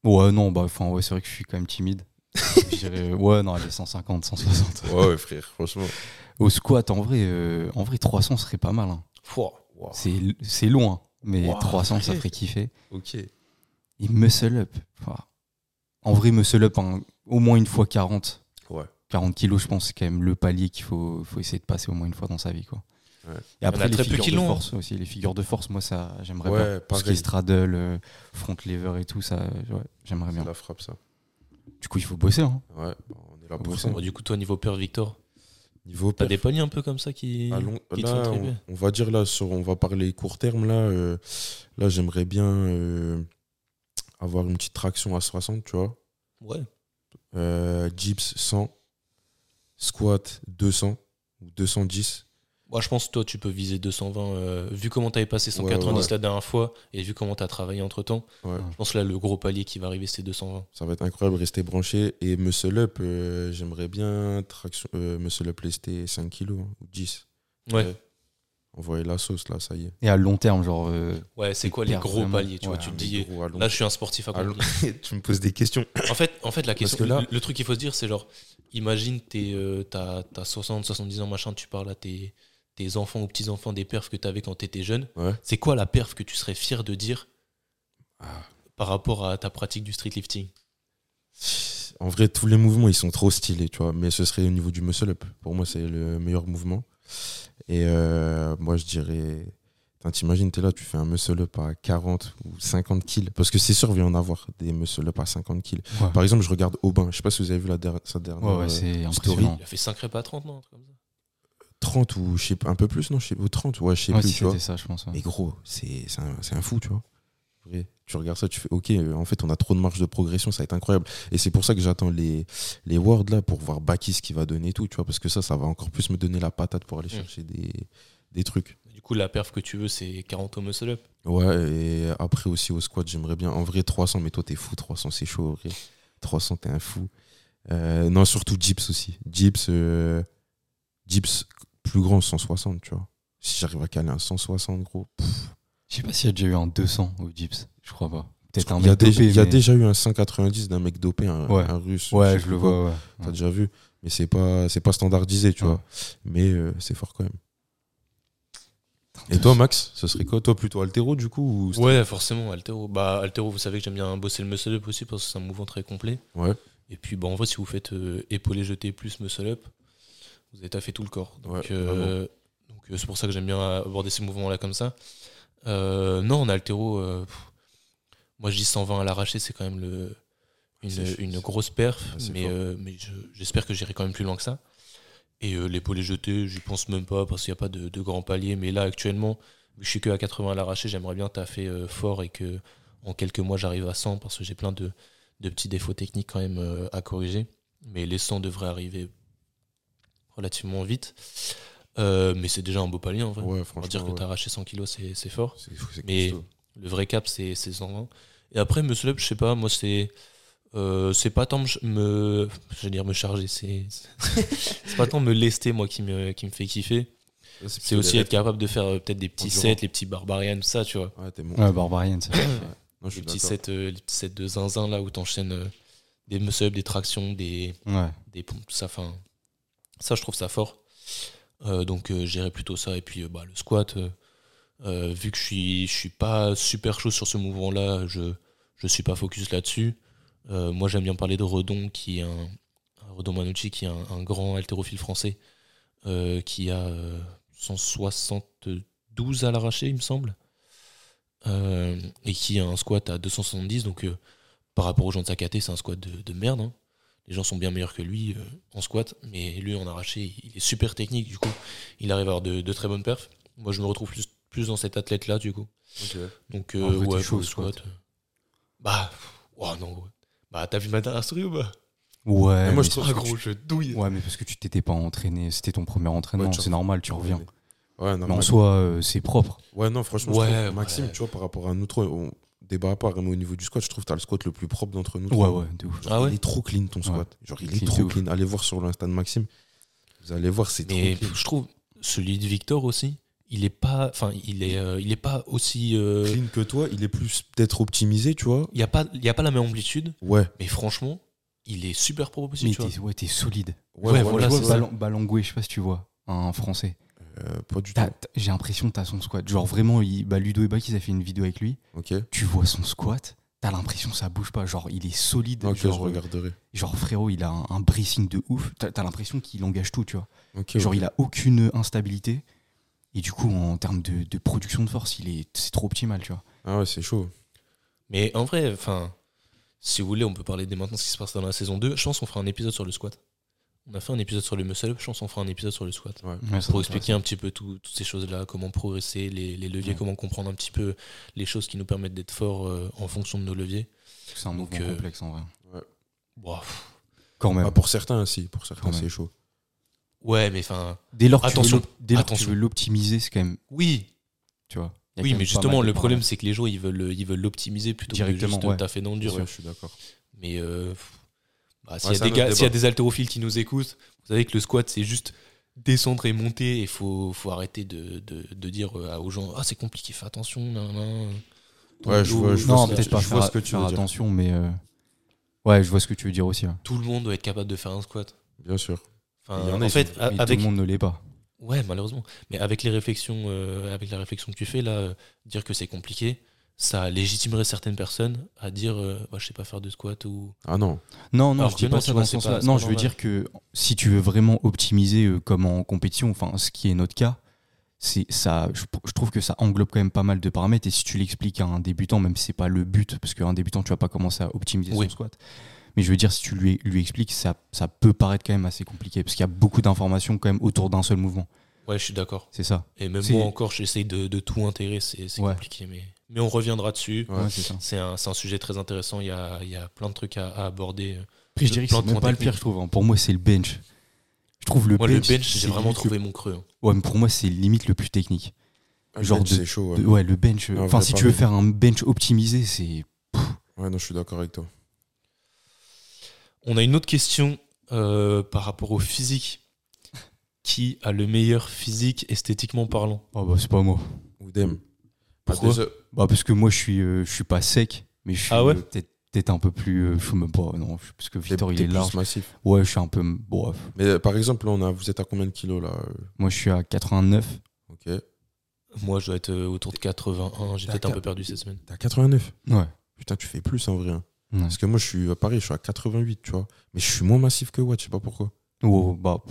ouais, non, bah, enfin, ouais, c'est vrai que je suis quand même timide. ouais, non, allez, 150, 160. Ouais, ouais, frère, franchement. Au squat, en vrai, euh, en vrai 300 serait pas mal. hein. C'est c'est loin, mais Wow, 300, ça ferait kiffer. Ok. Et muscle up. En vrai, muscle up, hein, au moins une fois 40. Ouais. 40 kilos, je pense, c'est quand même le palier qu'il faut, faut essayer de passer au moins une fois dans sa vie. Quoi. Ouais. Et après, les très peu figures de hein. force aussi. Les figures de force, moi, ça, j'aimerais Ouais, bien. Tout ce qui est straddle, euh, front lever et tout, ça, ouais, j'aimerais C'est bien. la frappe, ça. Du coup, il faut bosser. Hein. Ouais, bah, on est là pour ça. Du coup, toi, niveau peur, Victor, Niveau t'as des paliers un peu comme ça qui, à long- qui là, on, va dire là, sur, on va parler court terme là. euh, là, j'aimerais bien euh, avoir une petite traction à 60, tu vois. Ouais. Euh, dips 100, squat 200 ou 210. Moi, je pense que toi, tu peux viser 220. euh, vu comment t'avais passé 190 Ouais, ouais. la dernière fois et vu comment t'as travaillé entre temps, Ouais. je pense que là, le gros palier qui va arriver, c'est 220. Ça va être incroyable, rester branché. Et muscle up, euh, j'aimerais bien traction, euh, muscle up lester 5 kilos hein, ou 10. Ouais. Envoyer la sauce là, ça y est. Et à long terme, genre. euh, Ouais, c'est quoi les gros vraiment. paliers Tu vois, tu te dis, gros, là, je suis un sportif à long- accompli. tu me poses des questions. En fait, en fait, la question, que là- le, le truc qu'il faut se dire, c'est genre, imagine, t'es, euh, t'as, t'as 60, 70 ans, machin, tu parles à tes, tes enfants ou petits-enfants des perfs que t'avais quand t'étais jeune. Ouais. C'est quoi la perf que tu serais fier de dire Ah. par rapport à ta pratique du street lifting En vrai, tous les mouvements, ils sont trop stylés, tu vois. Mais ce serait au niveau du muscle up. Pour moi, c'est le meilleur mouvement. Et euh, moi, je dirais. T'imagines, t'es là, tu fais un muscle up à 40 ou 50 kills. Parce que c'est sûr, il va y en avoir des muscle up à 50 kills. Ouais. Par exemple, je regarde Aubin. Je sais pas si vous avez vu la der- sa dernière. Ouais, ouais, euh, c'est story. Il a fait 5 repas à 30, non un truc comme ça 30 ou je sais pas, un peu plus, non je sais, Ou 30, ouais, je sais Ouais, plus, si tu vois. ça, je pense. ouais. Mais gros, c'est c'est un, c'est un fou, tu vois. Tu regardes ça, tu fais, ok, euh, en fait, on a trop de marge de progression, ça va être incroyable. Et c'est pour ça que j'attends les, les words là pour voir Baki ce qu'il va donner et tout, tu vois, parce que ça, ça va encore plus me donner la patate pour aller Mm. chercher des, des trucs. Du coup, la perf que tu veux, c'est 40 au muscle up. Ouais, et après aussi au squat, j'aimerais bien. En vrai, 300, mais toi, t'es fou, 300, c'est chaud, vrai. 300, t'es un fou. Euh, non, surtout Dips aussi. Dips, euh, plus grand, 160, tu vois. Si j'arrive à caler un 160, gros. pff. Je sais pas s'il y a déjà eu un 200 au dips. Je crois pas. Peut-être un Il y a, mec déjà, dopé, il y a mais- déjà eu un 190 d'un mec dopé, un, Ouais. un russe. Ouais, sais je le vois, ouais. T'as Ouais. déjà vu. Mais c'est pas, c'est pas standardisé, tu Ouais. vois. Mais euh, c'est fort quand même. Et toi, Max, ce serait quoi? Toi, plutôt altéro, du coup ou Ouais, forcément, Altero. Bah, Altero, vous savez que j'aime bien bosser le muscle up aussi parce que c'est un mouvement très complet. Ouais. Et puis, bah, en vrai, si vous faites euh, épaulé jeté plus muscle up, vous avez taffé tout le corps. Donc, Ouais, euh, donc euh, c'est pour ça que j'aime bien aborder ces mouvements-là comme ça. Euh, non, en altéro, euh, moi je dis 120 à l'arraché, c'est quand même le, une, grosse perf, mais, euh, mais je- j'espère que j'irai quand même plus loin que ça. Et euh, l'épaulé jeté, j'y pense même pas parce qu'il n'y a pas de, de grand palier. Mais là, actuellement, je suis que à 80 à l'arraché, j'aimerais bien taffer fort et que en quelques mois j'arrive à 100 parce que j'ai plein de, de petits défauts techniques quand même à corriger. Mais les 100 devraient arriver relativement vite. Euh, mais c'est déjà un beau palier en vrai. Ouais, On va dire que ouais. tu as arraché 100 kilos, c'est c'est fort. C'est c'est Mais- costaud. Le vrai cap, c'est c'est 120. Et après, muscle up, je sais pas, moi, c'est. Euh, c'est pas tant me, me je veux dire me charger, c'est c'est pas tant me lester moi qui me qui me fait kiffer. C'est aussi être capable de faire euh, peut-être des petits sets, les petits barbarians, tout ça, tu vois. Ouais, t'es bon. Ouais, Barbarian, ça. Non, je Les petits sets, euh, les petits sets de zinzin là où t'enchaînes euh, des muscle-ups, des tractions, des Ouais. des pompes, tout ça. Enfin, ça, je trouve ça fort. Euh, donc, euh, j'irai plutôt ça. Et puis, euh, bah, le squat, vu que je suis, suis pas super chaud sur ce mouvement-là, je je suis pas focus là-dessus. Moi, j'aime bien parler de Redon, qui est un, Redon Manucci, qui est un, grand haltérophile français, qui a euh, 172 à l'arraché, il me semble, et qui a un squat à 270. Donc, par rapport aux gens de sa caté, c'est un squat de, de merde. hein. Les gens sont bien meilleurs que lui euh, en squat, mais lui en arraché, il est super technique. Du coup, il arrive à avoir de, de très bonnes perfs. Moi, je me retrouve plus, plus dans cet athlète-là, du coup. Ok. Donc, euh, En vrai, ouais, chaud squat. squat. euh, Bah, oh non, gros. Bah, t'as vu ma dernière story ou pas? Ouais, Mais moi, mais je trouve Ah, gros, je douille. Ouais, mais parce que tu t'étais pas entraîné, c'était ton premier entraînement, Ouais, tu c'est normal, tu reviens. Ouais, Mais normal. en soi, euh, c'est propre. Ouais, non, franchement, je Ouais, trouve- Maxime, ouais. tu vois, par rapport à nous trois, on débat pas vraiment au niveau du squat, je trouve que t'as le squat le plus propre d'entre nous. Ouais, ouais, de ouf. Genre, Ah ouais Il est trop clean ton squat. Genre, il est Clean trop ouf. clean. Allez voir sur l'insta de Maxime. Vous allez voir, c'est trop Mais clean. je trouve celui de Victor aussi, il est pas, enfin, il est, euh, il est pas aussi. euh, Clean que toi, il est plus peut-être optimisé, tu vois. Il y a pas, il y a pas la même amplitude, Ouais. mais franchement, il est super propre aussi. Mais tu vois. t'es ouais, t'es solide. Ouais, voilà, tu vois, c'est ça. Balan- Balangoué, je sais pas si tu vois, un français. Euh, pas du tout. J'ai l'impression que t'as son squat. Genre vraiment, il, bah, Ludo et Bak, ils a fait une vidéo avec lui. Ok. Tu vois son squat, t'as l'impression que ça bouge pas. Genre, il est solide. Ok, genre, je regarderai. genre, frérot, il a un, un bracing de ouf. T'as l'impression qu'il engage tout, tu vois. Genre, il a aucune instabilité. Et du coup, en termes de, de production de force, il est, c'est trop optimal, tu vois. Ah ouais, c'est chaud. Mais en vrai, enfin, si vous voulez, on peut parler dès maintenant de ce qui se passe dans la saison 2. Je pense qu'on fera un épisode sur le squat. On a fait un épisode sur le muscle up, je pense qu'on fera un épisode sur le squat. Ouais. Ouais, ça Pour expliquer un petit peu tout- toutes ces choses-là, comment progresser, les, les leviers, Ouais. comment comprendre un petit peu les choses qui nous permettent d'être forts euh, en fonction de nos leviers. C'est un Donc, mouvement euh, complexe en vrai. Quand même. Ah, pour certains, si. Pour certains, c'est chaud. ouais, mais enfin, Dès lors que tu veux attention, l'op- dès lors que tu veux l'optimiser, c'est quand même, oui, tu vois. oui, mais justement, le problème, c'est que les gens, ils veulent ils veulent l'optimiser plutôt Directement, que juste ouais. taffer dans le dur. Ouais, je suis d'accord. Mais euh, bah, s'il Ouais, y, a des y a haltérophiles qui nous écoutent, vous savez que le squat, c'est juste descendre et monter. Il faut, faut arrêter de, de, de dire euh, aux gens Ah, c'est compliqué, fais attention. nan, nan. Ouais, je vois- je Non, peut-être tu- pas je vois faire, ce que tu faire veux dire. attention, mais euh, ouais, je vois ce que tu veux dire aussi. ouais. Tout le monde doit être capable de faire un squat. Bien sûr. Enfin, en fait, Mais avec, tout le monde ne l'est pas. ouais, malheureusement. Mais avec les réflexions, euh, avec la réflexion que tu fais là, euh, dire que c'est compliqué, ça légitimerait certaines personnes à dire euh, bah, je sais pas faire de squat ou. Ah non. Non, non, Alors je dis pas ça dans ce pas- c'est Non, pas je veux normal. dire que si tu veux vraiment optimiser euh, comme en compétition, enfin, ce qui est notre cas, c'est ça. Je, je trouve que ça englobe quand même pas mal de paramètres. Et si tu l'expliques à un débutant, même si c'est pas le but, parce qu'un débutant, tu vas pas commencer à optimiser Oui. son squat. Mais je veux dire, si tu lui, lui expliques, ça, ça peut paraître quand même assez compliqué, parce qu'il y a beaucoup d'informations quand même autour d'un seul mouvement. Ouais, je suis d'accord. C'est ça. Et même moi encore, j'essaye de, de tout intégrer, c'est c'est Ouais. compliqué. Mais, mais on reviendra dessus. Ouais. C'est un, c'est un sujet très intéressant. Il y a, il y a plein de trucs à, à aborder. Après, je dirais que c'est même pas le pire, je trouve. hein. Pour moi, c'est le bench. Je trouve le Moi, bench. le bench, j'ai vraiment trouvé le- mon creux. hein. Ouais, mais pour moi, c'est limite le plus technique. Ah, Genre bench, de- c'est chaud. Ouais. De- ouais, le bench. Enfin, si tu veux faire un bench optimisé, c'est. Ouais, non, je suis d'accord avec toi. On a une autre question euh, par rapport au physique. Qui a le meilleur physique esthétiquement parlant? Oh, bah, c'est pas moi. Oudem. Pourquoi Ah, Bah, parce que moi, je suis, euh, je suis pas sec, mais je suis Ah ouais euh, peut-être un peu plus. euh, je sais même pas, non. Parce que Victor, il est large. massif. Ouais, je suis un peu. Bon. Mais par exemple, là, on a, vous êtes à combien de kilos là Moi, je suis à 89. Ok. Moi, je dois être autour de 81. J'ai peut-être un peu perdu cette semaine. T'es à 89 Ouais. Putain, tu fais plus en vrai. hein. Ouais. Parce que moi, je suis à Paris, je suis à 88, tu vois. Mais je suis moins massif que Watt, je sais pas pourquoi. Oh, bah.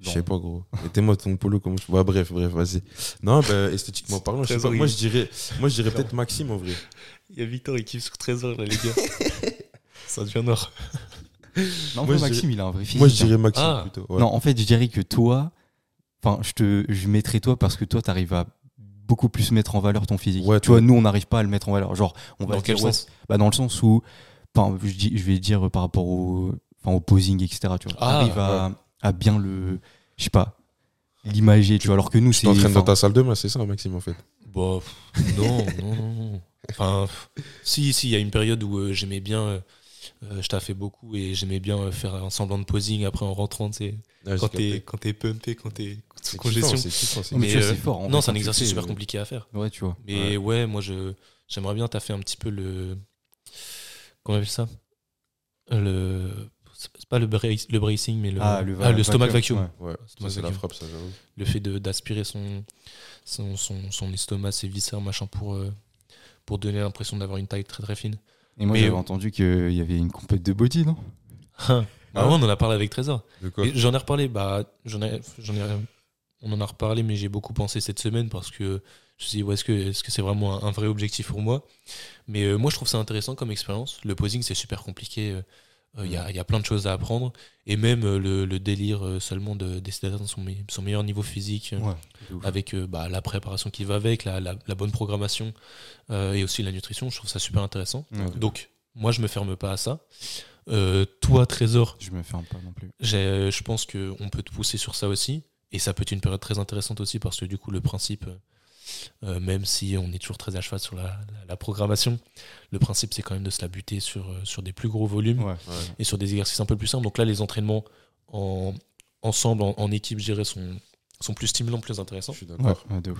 Je sais pas, gros. Mettez-moi ton polo comme je. Ouais, bref, bref, vas-y. Non, bah, esthétiquement parlant, je sais pas. Moi, je dirais, moi, je dirais peut-être Maxime en vrai. Il y a Victor, il kiffe sur Trésor, là, les gars. Ça devient nord. Non, moi, Maxime, il a un vrai physique. Moi, je hein. dirais Maxime Ah. plutôt. ouais. Non, en fait, je dirais que toi. Enfin, je te, je mettrais toi parce que toi, t'arrives à beaucoup plus mettre en valeur ton physique. Ouais, tu vois, nous, on n'arrive pas à le mettre en valeur. Genre, on va Dans quel sens bah, Dans le sens où, enfin, je, dis- je vais dire par rapport au, enfin, au posing, etc. Tu vois, Ah, à, à bien le, je sais pas, l'imager. Tu vois, alors que nous, Tu c'est. t'entraînes dans ta salle de main, c'est ça, Maxime, en fait. Bah, non, non, non, non. Enfin, si, si, il y a une période où euh, j'aimais bien euh, euh, je taffais beaucoup et j'aimais bien euh, faire un semblant de posing après en rentrant, tu sais, Ouais, quand t'es quand t'es pumpé, quand t'es sous C'est congestion. Mais euh, fort. Non, fait, c'est un exercice super compliqué à faire. Ouais, tu vois. Mais ouais, moi, je j'aimerais bien taffer un petit peu le. Comment on appelle ça? Le. C'est pas le, brace- le bracing, mais le, Ah, le, ah, le stomach vacuum. ouais. Ouais, Stomach ça, c'est la vacuum. frappe, ça. Le fait d'aspirer son, son, son, son estomac, ses viscères, machin, pour, euh, pour donner l'impression d'avoir une taille très très fine. Et moi, j'avais entendu qu'il y avait une compète de body, non? Ah, ouais, on en a parlé avec Trésor. J'en ai reparlé, bah, j'en ai, j'en ai, on en a reparlé, mais j'ai beaucoup pensé cette semaine parce que je me suis dit, ouais, est-ce que est-ce que c'est vraiment un, un vrai objectif pour moi? Mais euh, moi, je trouve ça intéressant comme expérience. Le posing, c'est super compliqué. Euh, euh, Il y, a, il y a plein de choses à apprendre. Et même euh, le, le délire euh, seulement de- d'essayer d'atteindre son, me- son meilleur niveau physique, euh, Ouais. avec euh, bah, la préparation qui va avec, la, la- la bonne programmation euh, et aussi la nutrition. Je trouve ça super intéressant. Ouais. Donc, moi, je me ferme pas à ça. Euh, toi, Trésor, Je me ferme pas non plus. j'ai- je pense qu'on peut te pousser sur ça aussi. Et ça peut être une période très intéressante aussi parce que du coup, le principe, euh, même si on est toujours très à cheval sur la, la- la programmation, le principe, c'est quand même de se la buter sur, euh, sur des plus gros volumes Ouais. Ouais. et sur des exercices un peu plus simples. Donc là, les entraînements en, ensemble, en, en équipe, je dirais, sont, sont plus stimulants, plus Je intéressants. suis Ouais, d'accord. ouais, de ouf.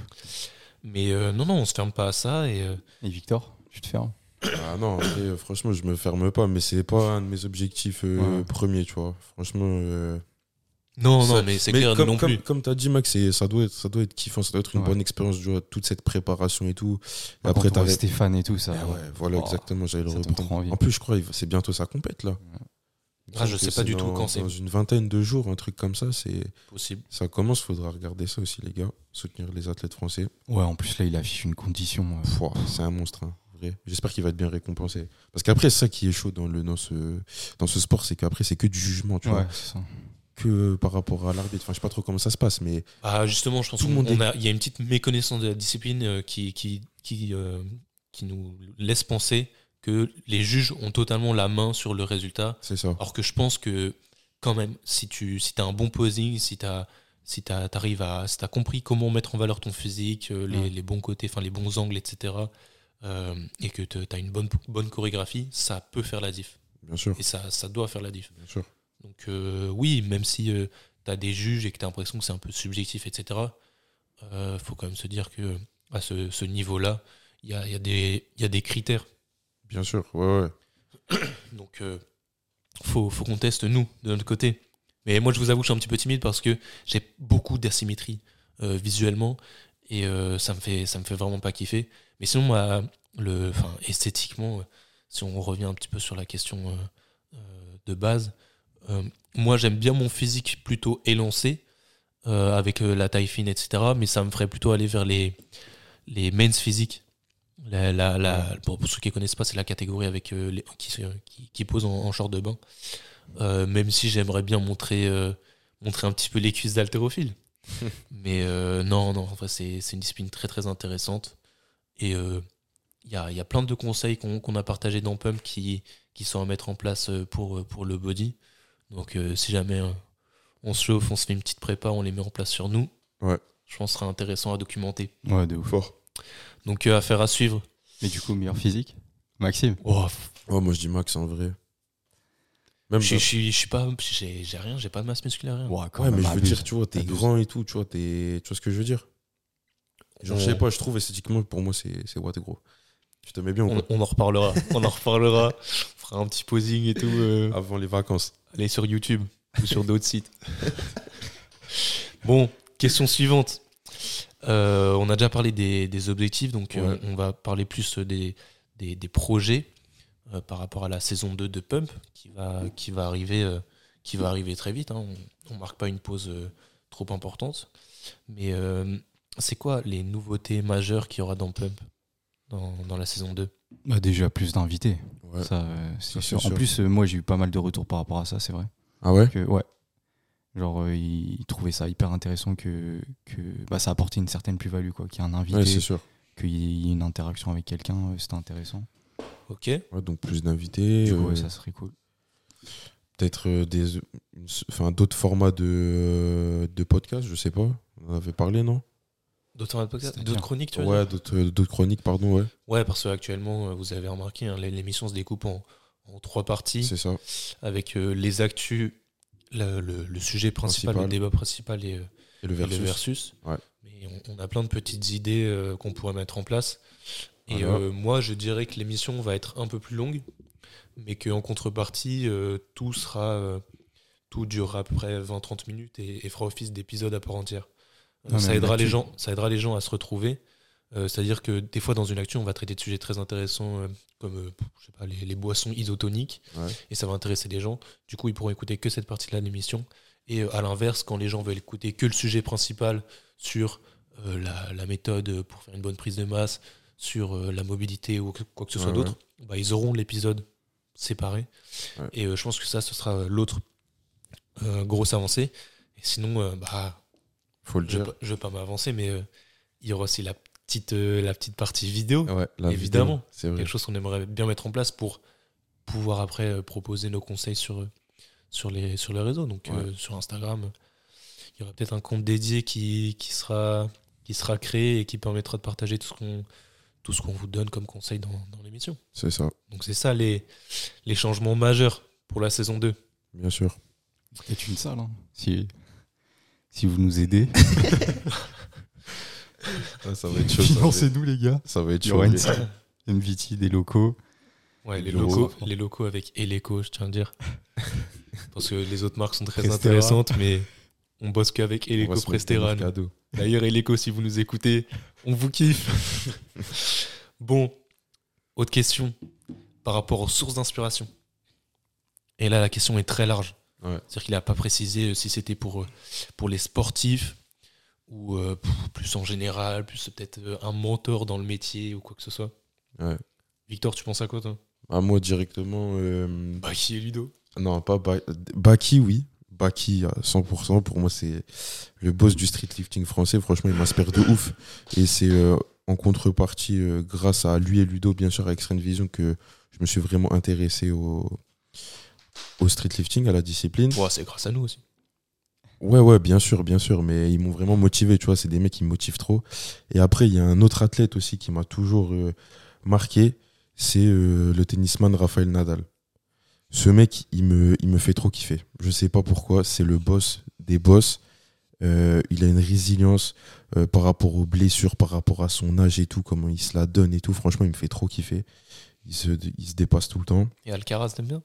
Mais euh, non, non, on se ferme pas à ça. Et, euh, Et Victor, tu te fermes? Ah non, après, franchement, je me ferme pas, mais c'est pas un de mes objectifs euh, Ouais. premiers, tu vois. Franchement. euh, Non, ça- non, mais c'est clair, comme, non comme, plus. comme tu as dit, Max, ça doit, être, ça doit être kiffant, ça doit être une Ouais. bonne expérience, tu vois, toute cette préparation et tout. Et Après, après, t'avais. Stéphane et tout, ça. Ah ouais, voilà, Oh, exactement, j'allais le reprendre. trop envie. En plus, je crois, c'est bientôt sa compète, là. Ah, je sais pas du tout quand c'est. Dans une vingtaine de jours, un truc comme ça, c'est possible. ça commence, faudra regarder ça aussi, les gars. Soutenir les athlètes français. Ouais, en plus, là, il affiche une condition. euh, c'est un monstre, hein, vrai. J'espère qu'il va être bien récompensé. Parce qu'après, c'est ça qui est chaud dans, le, dans, ce, dans ce sport, c'est qu'après, c'est que du jugement, tu Ouais, vois. Que par rapport à l'arbitre. Enfin, je sais pas trop comment ça se passe, mais Ah, justement, je pense Tout le qu'on- monde on a- il y a une petite méconnaissance de la discipline euh, qui, qui, qui, euh, qui nous laisse penser que les juges ont totalement la main sur le résultat. c'est ça. Alors que je pense que, quand même, si tu si as un bon posing, si tu si t'as- t'arrives à si t'as compris comment mettre en valeur ton physique, euh, les, Ouais. les bons côtés, enfin les bons angles, etc., euh, et que tu as une bonne, bonne chorégraphie, ça peut faire la diff. Bien sûr. Et ça, ça doit faire la diff. Bien sûr. Donc euh, oui, même si tu as des juges et que tu as l'impression que c'est un peu subjectif, etc., euh, faut quand même se dire que à ce, ce niveau-là, il y a, il y, a des- il y a des critères. Bien sûr. Ouais, ouais. Donc euh, faut, faut qu'on teste nous, de notre côté. Mais moi, je vous avoue que je suis un petit peu timide parce que j'ai beaucoup d'asymétrie euh, visuellement et euh, ça, me fait, ça me fait vraiment pas kiffer. Mais sinon, moi, le, enfin, esthétiquement, euh, si on revient un petit peu sur la question euh, euh, de base, euh, moi, j'aime bien mon physique plutôt élancé euh, avec euh, la taille fine, etc. Mais ça me ferait plutôt aller vers les, les men's physiques. La, la, la- pour, ceux qui ne connaissent pas, c'est la catégorie avec euh, les, qui, qui, qui pose en, en short de bain. Euh, même si j'aimerais bien montrer, euh, montrer un petit peu les cuisses d'haltérophile. Mais euh, non, non, en vrai, c'est une discipline très très intéressante. Et euh, il y, a, y a plein de conseils qu'on qu'on a partagés dans Pump qui, qui sont à mettre en place euh, pour, euh, pour le body. Donc euh, si jamais euh, on se chauffe, on se fait une petite prépa, on les met en place sur nous. Ouais. Je pense que ce sera intéressant à documenter. Ouais, de ouf. Fort. Donc euh, affaire à suivre. Mais du coup, meilleur physique? Maxime? Oh, Oh, moi, je dis Max en vrai. Même je dans- suis- je suis pas, j'ai j'ai rien, j'ai pas de masse musculaire. rien. Ouais, quand Ouais, même, mais je veux dire, tu vois, t'es grand et tout, tu vois, t'es... tu vois ce que je veux dire? Genre, je sais pas, je trouve esthétiquement, pour moi, c'est c'est what, gros. Tu te mets bien On, on en reparlera. on en reparlera. On fera un petit posing et tout. euh, Avant les vacances. Allez sur YouTube ou sur d'autres sites. Bon, question suivante. Euh, on a déjà parlé des, des objectifs, donc euh, on va parler plus des, des, des projets euh, par rapport à la saison 2 de Pump qui va, qui va, arriver, qui va arriver très vite. hein. On ne marque pas une pause trop importante. Mais c'est quoi les nouveautés majeures qu'il y aura dans Pump dans, dans la saison 2 Bah, déjà, plus d'invités. Ouais. Ça, euh, c'est sûr. En plus, euh, moi, j'ai eu pas mal de retours par rapport à ça, c'est vrai. Ah ouais? Que, ouais. Genre, euh, ils, trouvaient ça hyper intéressant que, que bah, ça apportait une certaine plus-value, quoi. Qu'il y ait un invité, Ouais, c'est sûr. qu'il y ait une interaction avec quelqu'un, euh, c'était intéressant. Ok. Ouais, donc plus d'invités. Du coup, euh, ouais, ça serait cool. Peut-être euh, des, une- enfin, d'autres formats de, euh, de podcast, je sais pas. On en avait parlé, non? D'autres chroniques, tu veux Ouais, d'autres euh, d'autres chroniques, pardon, ouais. Ouais, parce que actuellement, euh, vous avez remarqué, hein, l'é- l'émission se découpe en, en trois parties C'est ça. avec euh, les actus, le, le- le sujet principal, Principal. le débat principal et, Et le et le versus. Ouais. Mais on, on a plein de petites idées euh, qu'on pourrait mettre en place. Et Voilà. euh, moi, je dirais que l'émission va être un peu plus longue, mais qu'en contrepartie, tout sera. tout durera à peu près 20-30 minutes et, et fera office d'épisode à part entière. Non, ça, aidera les gens, ça aidera les gens à se retrouver. Euh, C'est-à-dire que des fois, dans une action, on va traiter de sujets très intéressants euh, comme euh, je sais pas, les, les boissons isotoniques Ouais. et ça va intéresser les gens. Du coup, ils pourront écouter que cette partie-là de l'émission. Et euh, à l'inverse, quand les gens veulent écouter que le sujet principal sur euh, la, la méthode pour faire une bonne prise de masse, sur euh, la mobilité ou quoi que ce soit Ouais, d'autre, bah, ils auront l'épisode séparé. Ouais. Et euh, je pense que ça, ce sera l'autre euh, grosse avancée. Et sinon, euh, bah, Faut le je ne dire. vais pas m'avancer, mais euh, il y aura aussi la petite, euh, la petite partie vidéo Ouais, la Évidemment. vidéo, C'est vrai. quelque chose qu'on aimerait bien mettre en place pour pouvoir après euh, proposer nos conseils sur, sur, les, sur les réseaux. Donc euh, sur Instagram, il y aura peut-être un compte dédié qui, qui, sera, qui sera créé et qui permettra de partager tout ce qu'on tout ce qu'on vous donne comme conseil dans, dans l'émission. C'est ça, Donc c'est ça les, les changements majeurs pour la saison 2. bien sûr. C'est une salle. hein. Si, si vous nous aidez, ça va être chaud. financez-nous les gars. Ça va être chaud. MVT, des locaux. Ouais, les locaux, les locaux avec Eleco, je tiens à dire. Parce que les autres marques sont très Prestera. intéressantes, mais on bosse qu'avec Eleco Prestera. D'ailleurs, Eleco, si vous nous écoutez, on vous kiffe. bon, autre question par rapport aux sources d'inspiration. Et là, la question est très large. Ouais. C'est-à-dire qu'il n'a pas précisé euh, si c'était pour, euh, pour les sportifs ou euh, plus en général, plus peut-être un mentor dans le métier ou quoi que ce soit. Ouais. Victor, tu penses à quoi, toi? Ah, moi, directement. euh, Bah, qui est Ludo? Non, pas Ba- Baki, oui. Baki à 100%. Pour moi, c'est le boss du street lifting français. Franchement, il m'inspire de ouf. Et c'est euh, en contrepartie, grâce à lui et Ludo, bien sûr, avec Strain Vision, que je me suis vraiment intéressé au, au street lifting, à la discipline. Ouais, C'est grâce à nous aussi. Ouais, ouais, bien sûr, bien sûr. Mais ils m'ont vraiment motivé, tu vois. C'est des mecs qui me motivent trop. Et après, il y a un autre athlète aussi qui m'a toujours euh, marqué. C'est euh, le tennisman Rafael Nadal. Ce mec, il me, il me fait trop kiffer. Je sais pas pourquoi. C'est le boss des boss. Euh, il a une résilience par rapport aux blessures, par rapport à son âge et tout, comment il se la donne et tout. Franchement, il me fait trop kiffer. Il se, il se dépasse tout le temps. Et Alcaraz, t'aimes bien?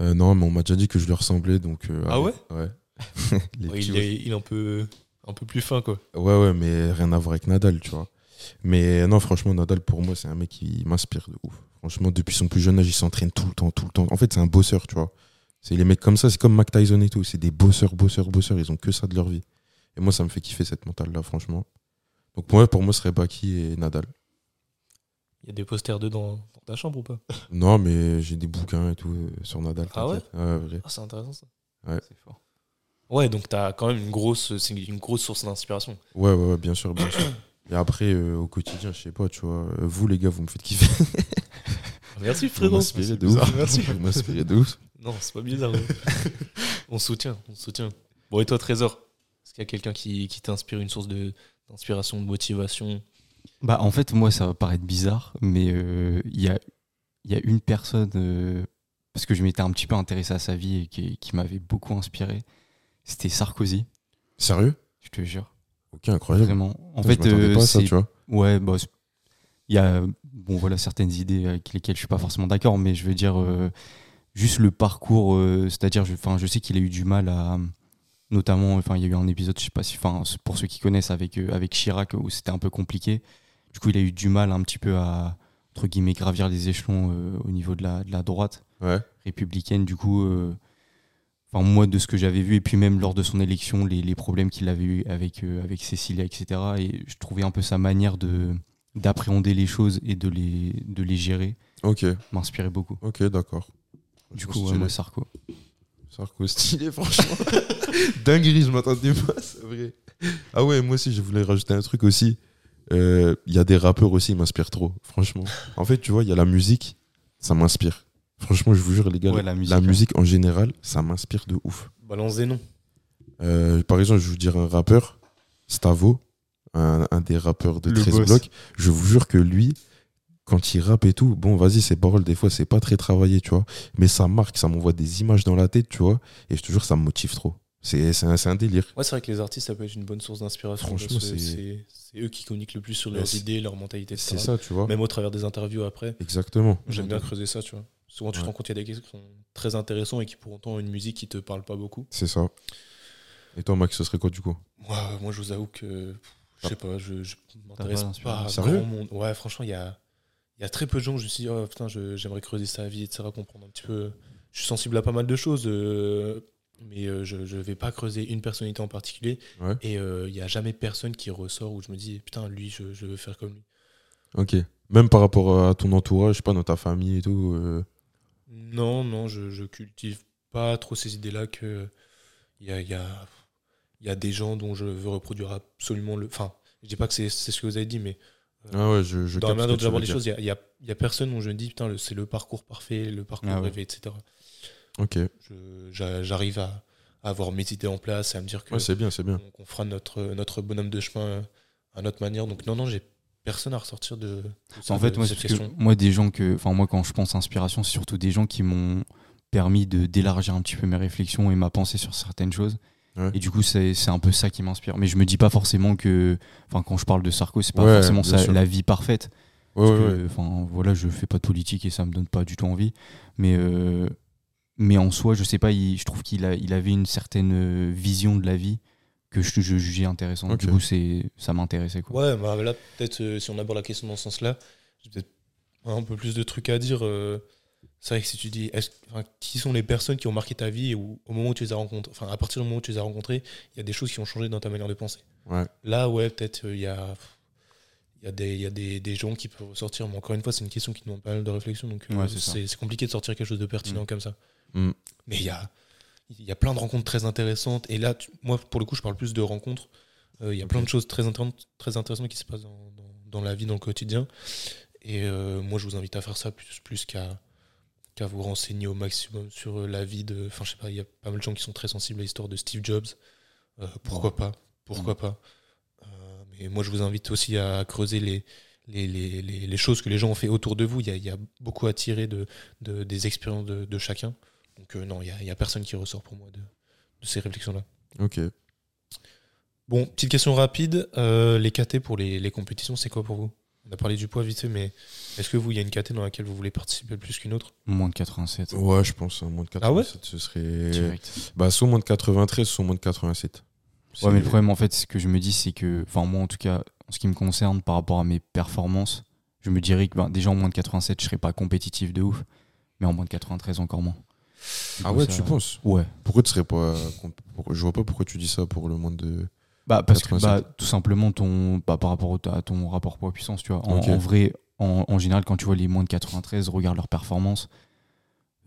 Euh, non, mais on m'a déjà dit que je lui ressemblais. Donc, euh, Ah Ouais. Ouais, petits il, est, il est un peu, un peu plus fin, quoi. Ouais, ouais, mais rien à voir avec Nadal, tu vois. Mais non, franchement, Nadal, pour moi, c'est un mec qui m'inspire de ouf. Franchement, depuis son plus jeune âge, il s'entraîne tout le temps, tout le temps. En fait, c'est un bosseur, tu vois. C'est les mecs comme ça, c'est comme Mac Tyson et tout. C'est des bosseurs, bosseurs, bosseurs. Ils ont que ça de leur vie. Et moi, ça me fait kiffer cette mentale-là, franchement. Donc, pour moi, pour moi, ce serait Baki et Nadal. Il y a des posters dedans dans ta chambre ou pas? Non, mais j'ai des bouquins et tout euh, sur Nadal. Ah ouais? Ouais. Ah, c'est intéressant ça. C'est fort. Ouais, donc t'as quand même une grosse, c'est une grosse source d'inspiration. Ouais, ouais, ouais, bien sûr, bien sûr. Et après, euh, au quotidien, je sais pas, tu vois. euh, Vous, les gars, vous me faites kiffer. Merci frérot. de ouf. Merci. Vous m'inspirez de ouf. Non, c'est pas bizarre. ouais. on soutient, on soutient. Bon, et toi, Trésor? Est-ce qu'il y a quelqu'un qui, qui t'inspire une source de- d'inspiration, de, motivation? Bah, en fait, moi, ça va paraître bizarre, mais euh, il y, a, y a une personne, euh, parce que je m'étais un petit peu intéressé à sa vie et qui, qui m'avait beaucoup inspiré, c'était Sarkozy, Sérieux? Je te jure. Ok, incroyable. Vraiment. En fait, euh, pas à ça, tu vois. Ouais, bah, il y a bon, voilà, certaines idées avec lesquelles je suis pas forcément d'accord, mais je veux dire, juste le parcours, c'est-à-dire, je sais qu'il a eu du mal à. Notamment, enfin, il y a eu un épisode, je sais pas si, enfin, pour ceux qui connaissent, avec, euh, avec Chirac, où c'était un peu compliqué. Du coup, il a eu du mal un petit peu à, entre guillemets, gravir les échelons euh, au niveau de la, de la droite Ouais. républicaine. Du coup, euh, enfin, moi, de ce que j'avais vu, et puis même lors de son élection, les, les problèmes qu'il avait eu avec, avec Cécilia, etc. Et je trouvais un peu sa manière de d'appréhender les choses et de les, de les gérer Ok, m'inspirait beaucoup. ok, d'accord. Du coup, ouais, moi, Sarko. Sarko stylé, franchement. Dinguerie, je m'attendais pas, c'est vrai. Ah ouais, moi aussi, je voulais rajouter un truc aussi. Euh, Il y a des rappeurs aussi, ils m'inspirent trop, franchement. En fait, tu vois, il y a la musique, ça m'inspire. Franchement, je vous jure, les gars, Ouais, la, la musique, en général, ça m'inspire de ouf. Balance des noms. Euh, par exemple, je vais vous dire un rappeur, Stavo, un, un des rappeurs de Le 13 boss. blocs. Je vous jure que lui, quand il rappe et tout, bon, vas-y, ses paroles, des fois, c'est pas très travaillé, tu vois. Mais ça marque, ça m'envoie des images dans la tête, tu vois. Et je te jure, ça me motive trop. C'est un, délire. Ouais, c'est vrai que les artistes, ça peut être une bonne source d'inspiration. Franchement, c'est- eux qui communiquent le plus sur leurs idées, leur mentalité. C'est ça, tu vois. Même au travers des interviews après. Exactement. J'aime bien creuser ça, tu vois. Souvent, tu te Ouais. rends compte qu'il y a des gars qui sont très intéressants et qui pour autant ont une musique qui te parle pas beaucoup. C'est ça. Et toi, Max, ce serait quoi, du coup? Moi, moi je vous avoue que je sais pas, je, je m'intéresse pas pas, à grand monde. Ouais, franchement, il y a, il y a très peu de gens où je me suis dit, oh putain, j'aimerais creuser sa vie, etc., comprendre un petit peu. Je suis sensible à pas mal de choses, euh, mais euh, je, je vais pas creuser une personnalité en particulier. Ouais. Et euh, il y a jamais personne qui ressort où je me dis, putain, lui, je, je veux faire comme lui. Ok. Même par rapport à ton entourage, je sais pas, dans ta famille et tout. euh, Non, non, je, je cultive pas trop ces idées-là que il y a, y, a, y a des gens dont je veux reproduire absolument le. Enfin, je dis pas que c'est ce que vous avez dit, mais Ah ouais, je, je dans la manière veux les choses, il y a, personne dont je me dis, putain, c'est le parcours parfait, le parcours Ah ouais. rêvé, etc. Ok. J'arrive à, à avoir mes idées en place et à me dire que Ouais, c'est bien, c'est bien. qu'on fera notre, notre bonhomme de chemin à notre manière. Donc, non, non, j'ai personne à ressortir de, de ça, En fait, de moi, cette que moi, des gens que, enfin, moi, quand je pense inspiration, c'est surtout des gens qui m'ont permis de d'élargir un petit peu mes réflexions et ma pensée sur certaines choses. Ouais. Et du coup, c'est c'est un peu ça qui m'inspire. Mais je me dis pas forcément que, enfin, quand je parle de Sarko, c'est pas Ouais, forcément ça, la vie parfaite. Ouais, Parce ouais, que, ouais. enfin, voilà, je fais pas de politique et ça me donne pas du tout envie. Mais, euh, mais en soi, je sais pas, il- je trouve qu'il a, il avait une certaine euh, vision de la vie que je, je jugeais intéressante. Du coup, c'est, ça m'intéressait, quoi. Ouais, bah là, peut-être, euh, si on aborde la question dans ce sens-là, j'ai peut-être un peu plus de trucs à dire. euh, c'est vrai que si tu dis, est-ce- enfin, qui sont les personnes qui ont marqué ta vie et où, au moment où tu les as rencontrées, enfin, à partir du moment où tu les as rencontrées, il y a des choses qui ont changé dans ta manière de penser. Ouais. Là, ouais, peut-être, euh, il y a, il y a, des, il y a des, des gens qui peuvent ressortir. Mais encore une fois, c'est une question qui demande pas mal de réflexion. Donc, euh, Ouais, c'est ça. c'est c'est compliqué de sortir quelque chose de pertinent Mm. comme ça. Mm. Mais il y a, il y a plein de rencontres très intéressantes. Et là, tu- moi, pour le coup, je parle plus de rencontres. Euh, Il y a plein de choses très intéressantes, très intéressantes qui se passent dans, dans- dans la vie, dans le quotidien. Et euh, moi, je vous invite à faire ça plus, plus qu'à qu'à vous renseigner au maximum sur euh, la vie de. Enfin, je sais pas, il y a pas mal de gens qui sont très sensibles à l'histoire de Steve Jobs. Euh, pourquoi pas? Pourquoi pas? Euh, Mais moi, je vous invite aussi à creuser les, les, les, les- les choses que les gens ont fait autour de vous. Il y a, il y a beaucoup à tirer de, de- des expériences de, de chacun. Donc, euh, non, il n'y a, personne qui ressort pour moi de, de ces réflexions-là. Ok. Bon, petite question rapide. Les KT pour les, les compétitions, c'est quoi pour vous? On a parlé du poids vite fait, mais est-ce que vous, il y a une KT dans laquelle vous voulez participer plus qu'une autre? Moins de 87. Ouais, je pense, hein, moins de 87, Ah ouais? ce serait. Direct. Bah, soit moins de 93, soit moins de 87. Ouais, mais le problème, en fait, ce que je me dis, c'est que, enfin, moi, en tout cas, en ce qui me concerne, par rapport à mes performances, je me dirais que ben, déjà en moins de 87, je serais pas compétitif de ouf, mais en moins de 93, encore moins. Du Ah coup, ouais, ça- tu penses? Ouais. Pourquoi tu serais pas. Je vois pas pourquoi tu dis ça pour le moins de. Bah, parce que 87. bah, tout simplement, ton, bah, par rapport à ton rapport poids-puissance, tu vois. En, vrai, en, en général, quand tu vois les moins de 93, regarde leur performance,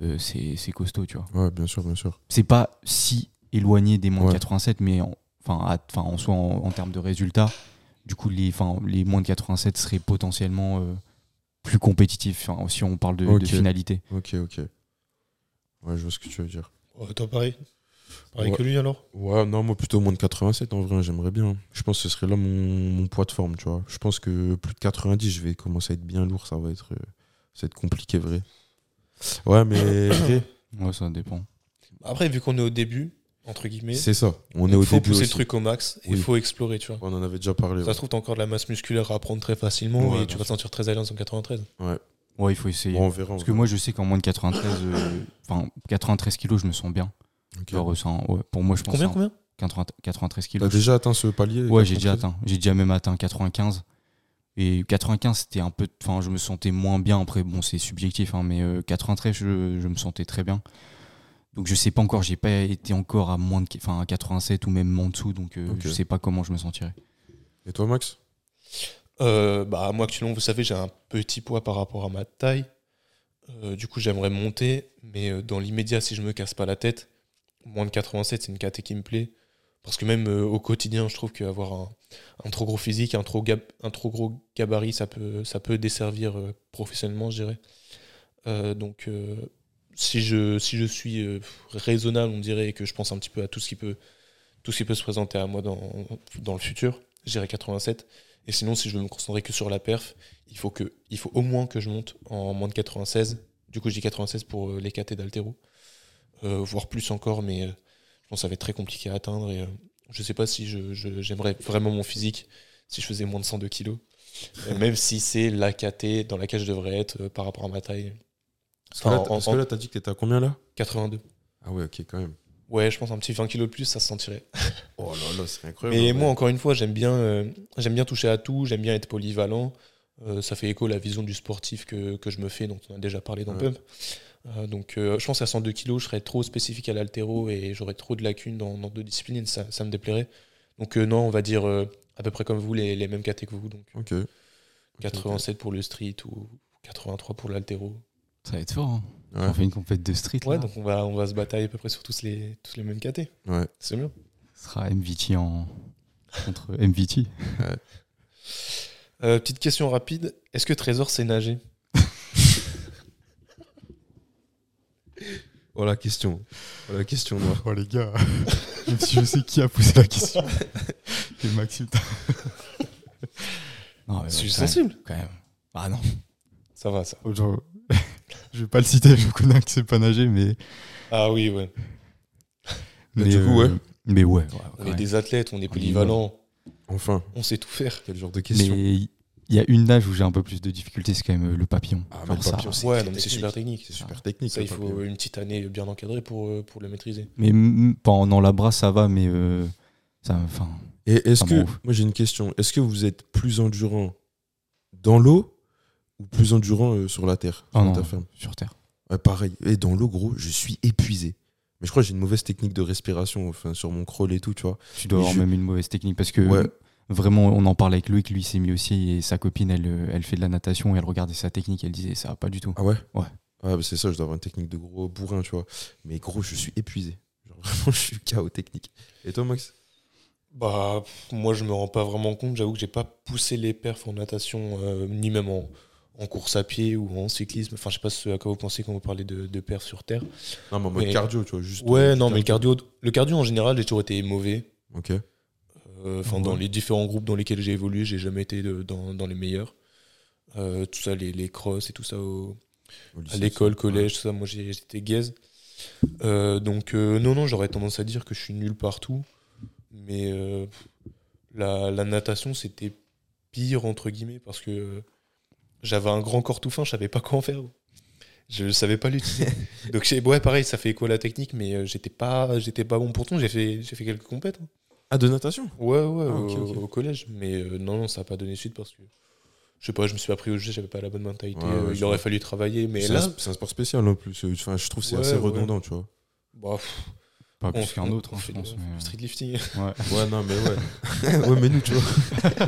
euh, c'est c'est costaud, tu vois. Ouais, bien sûr, bien sûr. C'est pas si éloigné des moins Ouais. de 87, mais en, enfin, enfin, en soi, en, en termes de résultats, du coup, les, enfin, les moins de 87 seraient potentiellement euh, plus compétitifs, si on parle de, finalité. Ok, ok. Ouais, je vois ce que tu veux dire. Ouais, Toi, pareil Pareil Ouais. que lui alors Ouais, non, moi plutôt moins de 87 en vrai, j'aimerais bien. Je pense que ce serait là mon, mon poids de forme, tu vois. Je pense que plus de 90, je vais commencer à être bien lourd, ça va être, euh, ça va être compliqué, vrai. Ouais, mais Ouais, ça dépend. Après, vu qu'on est au début, entre guillemets, c'est ça. On est il au faut début pousser aussi. le truc au max et il Oui. faut explorer, tu vois. On en avait déjà parlé. Ça ouais. se trouve, t'as encore de la masse musculaire à apprendre très facilement Ouais, et tu vas te sentir très à l'aise en 93. Ouais, il faut essayer. Bon, on verra. on Parce que moi, je sais qu'en moins de 93, euh, enfin, 93 kilos, je me sens bien. Ok. Genre, euh, c'est un- ouais, pour moi, je pense Combien, combien 80 93 T'as kilos. déjà atteint ce palier Ouais, j'ai déjà 93? atteint. J'ai déjà même atteint 95. Et 95, c'était un peu. Enfin, je me sentais moins bien. Après, bon, c'est subjectif, hein, mais euh, 93, je, je me sentais très bien. Donc, je sais pas encore. J'ai pas été encore à moins de. Enfin, à 87 ou même en dessous. Donc, euh, Ok. je sais pas comment je me sentirais. Et toi, Max? Euh, bah, moi, actuellement, vous savez, j'ai un petit poids par rapport à ma taille. Euh, du coup, j'aimerais monter, mais euh, dans l'immédiat, si je me casse pas la tête, moins de 87, c'est une caté qui me plaît. Parce que même euh, au quotidien, je trouve qu'avoir un, trop gros physique, un trop, gros gabarit, ça peut, ça peut desservir euh, professionnellement, je dirais. Euh, donc, si, je, si je suis raisonnable, on dirait, et que je pense un petit peu à tout ce qui peut, tout ce qui peut se présenter à moi dans, dans le futur, je dirais 87. Et sinon, si je veux me concentrer que sur la perf, il faut, que, il faut au moins que je monte en moins de 96. Du coup, je dis 96 pour les KT d'Altero. Euh, voire plus encore, mais euh, je pense que ça va être très compliqué à atteindre. Et euh, je sais pas si je- je- j'aimerais vraiment mon physique si je faisais moins de 102 kilos. Même si c'est la KT dans laquelle je devrais être par rapport à ma taille. Parce Enfin, en- parce que là, t'as dit que t'étais à combien là? 82. Ah ouais, ok, quand même. Ouais, je pense un petit 20 kilos de plus, ça se sentirait. Oh là là, c'est incroyable. Mais ouais. moi, encore une fois, j'aime bien, euh, j'aime bien toucher à tout, j'aime bien être polyvalent. Euh, ça fait écho à la vision du sportif que, que je me fais, dont on a déjà parlé dans Ouais. Pump. Euh, donc, euh, je pense qu'à 102 kilos, je serais trop spécifique à l'altéro et j'aurais trop de lacunes dans, dans deux disciplines, et ça, ça me déplairait. Donc, euh, non, on va dire euh, à peu près comme vous, les, les mêmes catés que vous. Donc, Ok. Ok, 87 pour le street ou 83 pour l'altéro. Ça va être fort. hein. Ouais. On fait une compète de street. Ouais, là. donc on va, on va se batailler à peu près sur tous les, tous les mêmes catés. Ouais. C'est bien. Ce sera MVT en... contre MVT. Euh, petite question rapide. Est-ce que Trésor sait nager? Oh la question. Oh la question noire. Oh les gars, même si je sais qui a posé la question. C'est Maxime. non, mais même, sensible. quand même. Ah non. Ça va, ça. Genre, je vais pas le citer, je connais que c'est pas nager, mais. Ah oui, ouais. Mais du coup, ouais. Mais ouais, ouais, On est même. des athlètes, on est polyvalents, Enfin, on sait tout faire. quel genre de question Mais il y a une nage où j'ai un peu plus de difficultés, c'est quand même euh, le papillon. Ah, mais le papillon, c'est Ouais, super technique. C'est super technique. Ça, le il faut papillon. une petite année bien encadrée pour, euh, pour le maîtriser. Mais pendant la brasse, ça va, mais euh, ça, enfin, Et est-ce que, moi j'ai une question, est-ce que vous êtes plus endurant dans l'eau ou plus endurant euh, sur la terre, Ah sur la non. terre ferme? sur terre. Ouais, pareil. Et dans l'eau, gros, je suis épuisé. Mais je crois que j'ai une mauvaise technique de respiration, enfin sur mon crawl et tout, tu vois. Tu dois avoir je- même une mauvaise technique parce que Ouais. Vraiment, on en parle avec Loïc, lui il s'est mis aussi et sa copine, elle, euh, elle fait de la natation et elle regardait sa technique, elle disait ça va pas du tout. Ah ouais? Ouais. Ah bah c'est ça, je dois avoir une technique de gros bourrin, tu vois. Mais gros, je suis épuisé. Genre vraiment, je suis KO technique. Et toi, Max? Bah, moi, je me rends pas vraiment compte. J'avoue que j'ai pas poussé les perfs en natation, euh, ni même en, en course à pied ou en cyclisme. Enfin, je sais pas ce à quoi vous pensez quand vous parlez de, de perfs sur terre. Non, mais en mode Mais- cardio, tu vois, juste. Ouais, euh, non, mais le cardio, le cardio en général, j'ai toujours été mauvais. Ok. Euh, Enfin, dans les différents groupes dans lesquels j'ai évolué, j'ai jamais été de- dans, dans les meilleurs. Euh, tout ça, les, les crosses et tout ça au, Au à l'école, collège, tout ça, moi j'étais gaze. Euh, donc non, non, j'aurais tendance à dire que je suis nul partout. Mais la, la natation, c'était pire, entre guillemets, parce que j'avais un grand corps tout fin, je savais pas quoi en faire. Je savais pas l'utiliser. donc ouais, pareil, ça fait écho à la technique, mais j'étais pas, j'étais pas bon. Pourtant, j'ai fait, j'ai fait quelques compètes. hein. Ah, de natation? Ouais, ouais, Ah, au, collège. Mais euh, non, non, ça n'a pas donné suite parce que je sais pas, je me suis pas pris au jeu, j'avais pas la bonne mentalité. Ouais, ouais, euh, il aurait fallu travailler. Mais C'est là, un, c'est un sport spécial en plus. Enfin, je trouve que c'est Ouais, assez ouais. redondant, tu vois. bah, Pas plus qu'un autre, on hein, fait je pense. du- mais- du street lifting. Ouais. Ouais, non, mais ouais. ouais, mais nous, tu vois.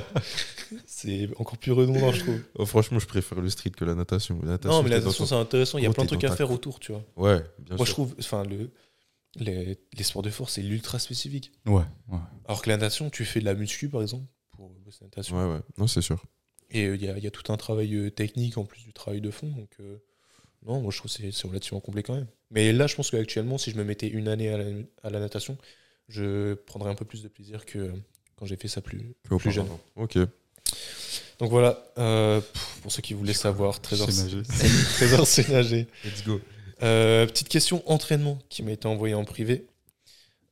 c'est encore plus redondant, je trouve. Oh, franchement, je préfère le street que la natation. La natation non, mais la natation, c'est intéressant. Il y a plein de trucs à faire autour, tu vois. Ouais, bien Moi, je sûr. trouve, enfin, le, les, les sports de force, c'est l'ultra spécifique. Ouais, ouais. Alors que la natation, tu fais de la muscu, par exemple, pour bosser la natation. Ouais, ouais. Non, c'est sûr. Et euh, il y, a, il y a tout un travail euh, technique en plus du travail de fond. Donc, euh, non, moi je trouve que c'est- relativement complet quand même. Mais là, je pense qu'actuellement, si je me mettais une année à la, à la natation, je prendrais un peu plus de plaisir que quand j'ai fait ça plus, plus jeune. Ok. Donc voilà, euh, pour ceux qui voulaient savoir, Trésor, C'est nager. Trésor c'est nager. Let's go. Euh, petite question entraînement qui m'a été envoyée en privé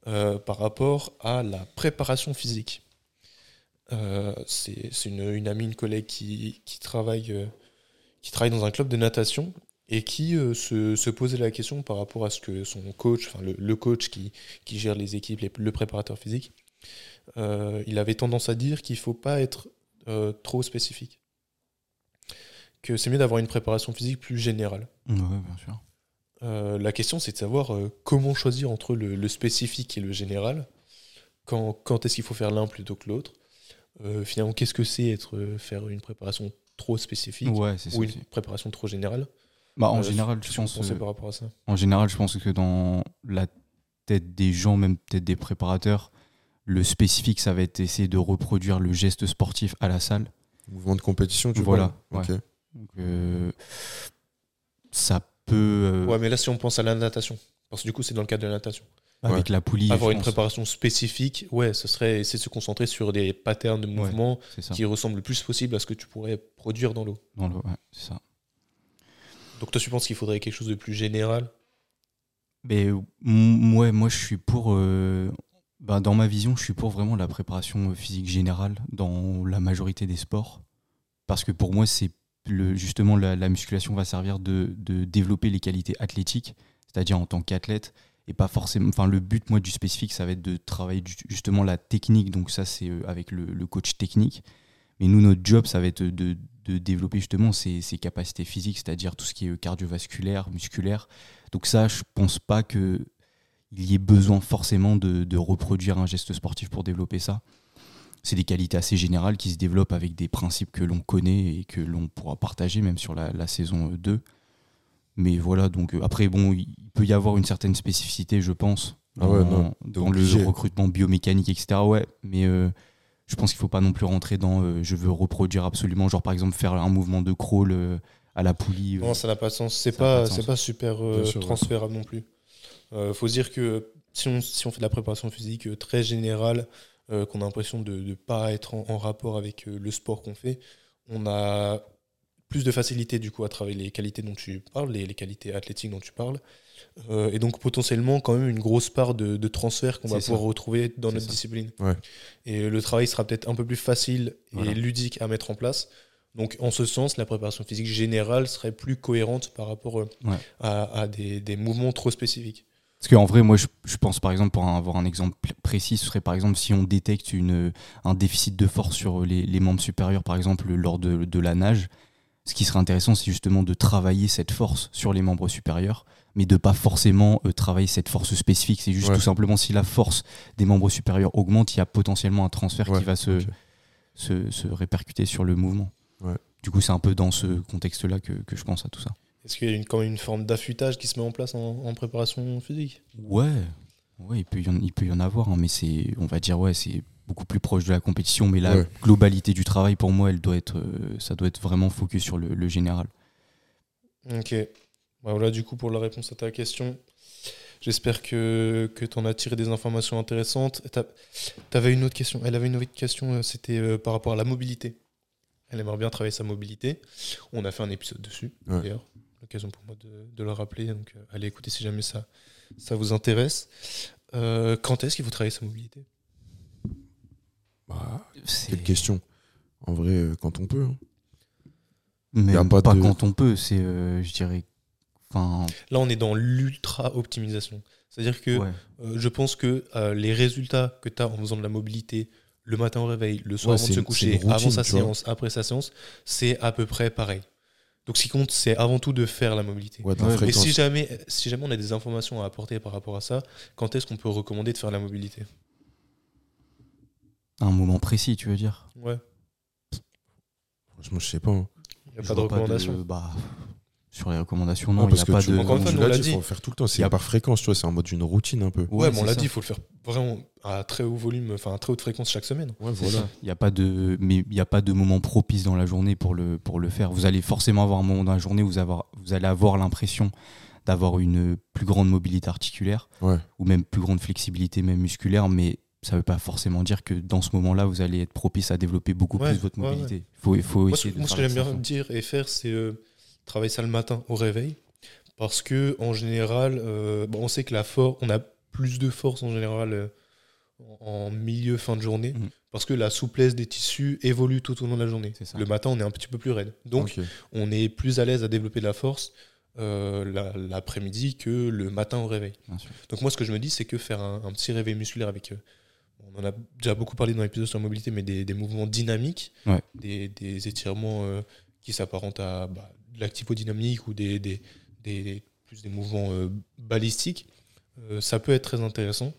euh, par rapport à la préparation physique. Euh, c'est une, amie, une collègue qui, travaille, qui travaille dans un club de natation et qui se, posait la question par rapport à ce que son coach, enfin le, coach qui, qui gère les équipes, les- le préparateur physique, il avait tendance à dire qu'il ne faut pas être trop spécifique. Que c'est mieux d'avoir une préparation physique plus générale. Ouais, bien sûr. Euh, la question, c'est de savoir euh, comment choisir entre le, le spécifique et le général. Quand, quand est-ce qu'il faut faire l'un plutôt que l'autre? Euh, Finalement, qu'est-ce que c'est être faire une préparation trop spécifique Ouais, c'est ça. ou une aussi. préparation trop générale? Bah, en Euh, général, je pense. par rapport à ça? En général, je pense que dans la tête des gens, même peut-être des préparateurs, le spécifique, ça va être essayer de reproduire le geste sportif à la salle. Mouvement de compétition, tu Voilà, vois. ouais. Ok. Donc, euh, ça peut. euh, Ouais, mais là, si on pense à la natation, parce que du coup, c'est dans le cadre de la natation. avec la poulie. Avoir une préparation spécifique, ouais, ce serait essayer de se concentrer sur des patterns de mouvement qui ressemblent le plus possible à ce que tu pourrais produire dans l'eau. Dans le- ouais, c'est ça. Donc toi, tu penses qu'il faudrait quelque chose de plus général? Mais ouais, moi je suis pour. euh, bah, dans ma vision, je suis pour vraiment la préparation physique générale dans la majorité des sports. Parce que pour moi, c'est justement la, la musculation va servir de, développer les qualités athlétiques, c'est-à-dire en tant qu'athlète. Et pas forcément. Enfin, le but, moi, du spécifique, ça va être de travailler justement la technique. Donc, ça, c'est euh, avec le, coach technique. Mais nous, notre job, ça va être de, développer justement ces, capacités physiques, c'est-à-dire tout ce qui est euh, cardiovasculaire, musculaire. Donc ça, je pense pas que il y ait besoin forcément de reproduire un geste sportif pour développer ça. C'est des qualités assez générales qui se développent avec des principes que l'on connaît et que l'on pourra partager même sur la, la saison 2. Mais voilà, donc euh, après, bon, il peut y avoir une certaine spécificité, je pense, Ah ouais, dans, non, t'es dans obligé. le recrutement biomécanique, etc. Ouais, mais euh, je pense qu'il faut pas non plus rentrer dans euh, je veux reproduire absolument, genre par exemple faire un mouvement de crawl euh, à la poulie. euh, Non, ça n'a pas de sens. C'est pas pas, pas super euh, ouais. transférable non plus. Euh, faut se dire que si on, si on fait de la préparation physique euh, très générale, euh, qu'on a l'impression de ne pas être en, en rapport avec euh, le sport qu'on fait, on a plus de facilité du coup à travailler les qualités dont tu parles, les, les qualités athlétiques dont tu parles. Euh, et donc potentiellement quand même une grosse part de, de transfert qu'on va ça. pouvoir retrouver dans notre ça. discipline. Ouais. Et le travail sera peut-être un peu plus facile et Voilà. ludique à mettre en place. Donc en ce sens, la préparation physique générale serait plus cohérente par rapport Ouais. à, à des, des mouvements trop spécifiques. Parce qu'en vrai, moi, je, je pense par exemple, pour avoir un exemple pl- précis, ce serait par exemple si on détecte une, un déficit de force sur les, les membres supérieurs, par exemple, lors de, de la nage. Ce qui serait intéressant, c'est justement de travailler cette force sur les membres supérieurs, mais de pas forcément euh, travailler cette force spécifique. C'est juste Ouais. tout simplement si la force des membres supérieurs augmente, il y a potentiellement un transfert Ouais, qui va se, ok. se, se répercuter sur le mouvement. Ouais. Du coup, c'est un peu dans ce contexte-là que, que je pense à tout ça. Est-ce qu'il y a une, quand même une forme d'affûtage qui se met en place en, en préparation physique? Ouais, ouais, il peut y en, il peut y en avoir, hein, mais c'est, on va dire, ouais, c'est beaucoup plus proche de la compétition. Mais la Ouais. globalité du travail, pour moi, elle doit être, euh, ça doit être vraiment focus sur le, le général. Ok. Bah voilà du coup pour la réponse à ta question. J'espère que, que tu en as tiré des informations intéressantes. Tu avais une autre question. Elle avait une autre question, euh, c'était euh, par rapport à la mobilité. Elle aimerait bien travailler sa mobilité. On a fait un épisode dessus, Ouais. d'ailleurs. L'occasion pour moi de, de le rappeler. Donc, euh, allez écouter si jamais ça, ça vous intéresse. Euh, quand est-ce qu'il faut travailler sa mobilité? Bah, C'est quelle question En vrai, euh, quand on peut. hein. y a pas, pas de- quand on peut, c'est, euh, je dirais, enfin, Là, on est dans l'ultra-optimisation. C'est-à-dire que ouais. Euh, je pense que euh, les résultats que tu as en faisant de la mobilité le matin au réveil, le soir Ouais, avant de se une- coucher, une avant sa vois. séance, après sa séance, c'est à peu près pareil. Donc ce qui compte, c'est avant tout de faire la mobilité. Ouais, Et si jamais, si jamais on a des informations à apporter par rapport à ça, quand est-ce qu'on peut recommander de faire la mobilité? Un moment précis, tu veux dire? Ouais, Franchement, je sais pas. hein. il n'y a Je pas de recommandation. bah, sur les recommandations, Non, non, il n'y parce a que pas tu, de. Encore une fois, on l'a dit, faut le faire tout le temps. Y C'est a- par fréquence, tu vois, c'est en mode une routine un peu. Ouais, mais on l'a dit, il faut le faire vraiment à très haut volume, enfin à très haute fréquence chaque semaine. Ouais, ça. Il n'y a pas de, mais il n'y a pas de moment propice dans la journée pour le, pour le faire. Vous allez forcément avoir un moment dans la journée où vous, avoir, vous allez avoir l'impression d'avoir une plus grande mobilité articulaire Ouais. ou même plus grande flexibilité même musculaire, mais ça ne veut pas forcément dire que dans ce moment-là, vous allez être propice à développer beaucoup Ouais, plus votre ouais, mobilité. Il faut, il faut Moi, ce, essayer de moi, ce que j'aime bien dire et faire, c'est euh, travailler ça le matin au réveil. Parce que en général, euh, bon, on sait que la force, on a plus de force en général euh, en milieu, fin de journée. Mhm. Parce que la souplesse des tissus évolue tout au long de la journée. Le matin, on est un petit peu plus raide. Donc, on est plus à l'aise à développer de la force euh, la- l'après-midi que le matin au réveil. Donc moi, ce que je me dis, c'est que faire un, un petit réveil musculaire avec... on en a déjà beaucoup parlé dans l'épisode sur la mobilité, mais des, des mouvements dynamiques, Ouais. des, des étirements euh, qui s'apparentent à bah, de l'actifodynamique ou des, des, des- plus des mouvements euh, balistiques, euh, ça peut être très intéressant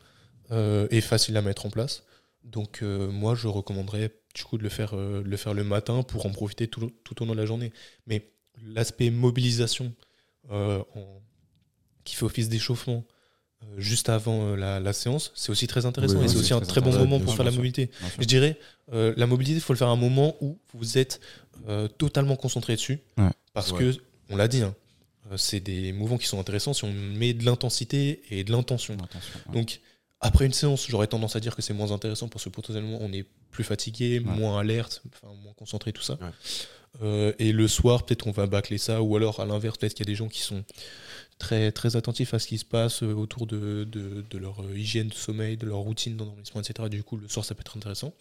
euh, et facile à mettre en place. Donc moi, je recommanderais du coup de le faire, le, faire le matin pour en profiter tout, tout au long de la journée. Mais l'aspect mobilisation en- qui fait office d'échauffement juste avant la, la séance, c'est aussi très intéressant Oui, et oui, c'est aussi un très bon moment pour faire la mobilité. Je dirais, euh, la mobilité, il faut le faire à un moment où vous êtes euh, totalement concentré dessus. Ouais. Parce Ouais. que, on l'a dit, hein, euh, c'est des mouvements qui sont intéressants si on met de l'intensité et de l'intention. Ouais. Donc, après une séance, j'aurais tendance à dire que c'est moins intéressant parce que potentiellement on est plus fatigué, Ouais. moins alerte, enfin, moins concentré, tout ça. Ouais. Euh, et le soir, peut-être qu'on va bâcler ça, ou alors à l'inverse, peut-être qu'il y a des gens qui sont très, très attentifs à ce qui se passe euh, autour de, de- de leur hygiène de sommeil, de leur routine d'endormissement, etc. Du coup, le soir, ça peut être intéressant.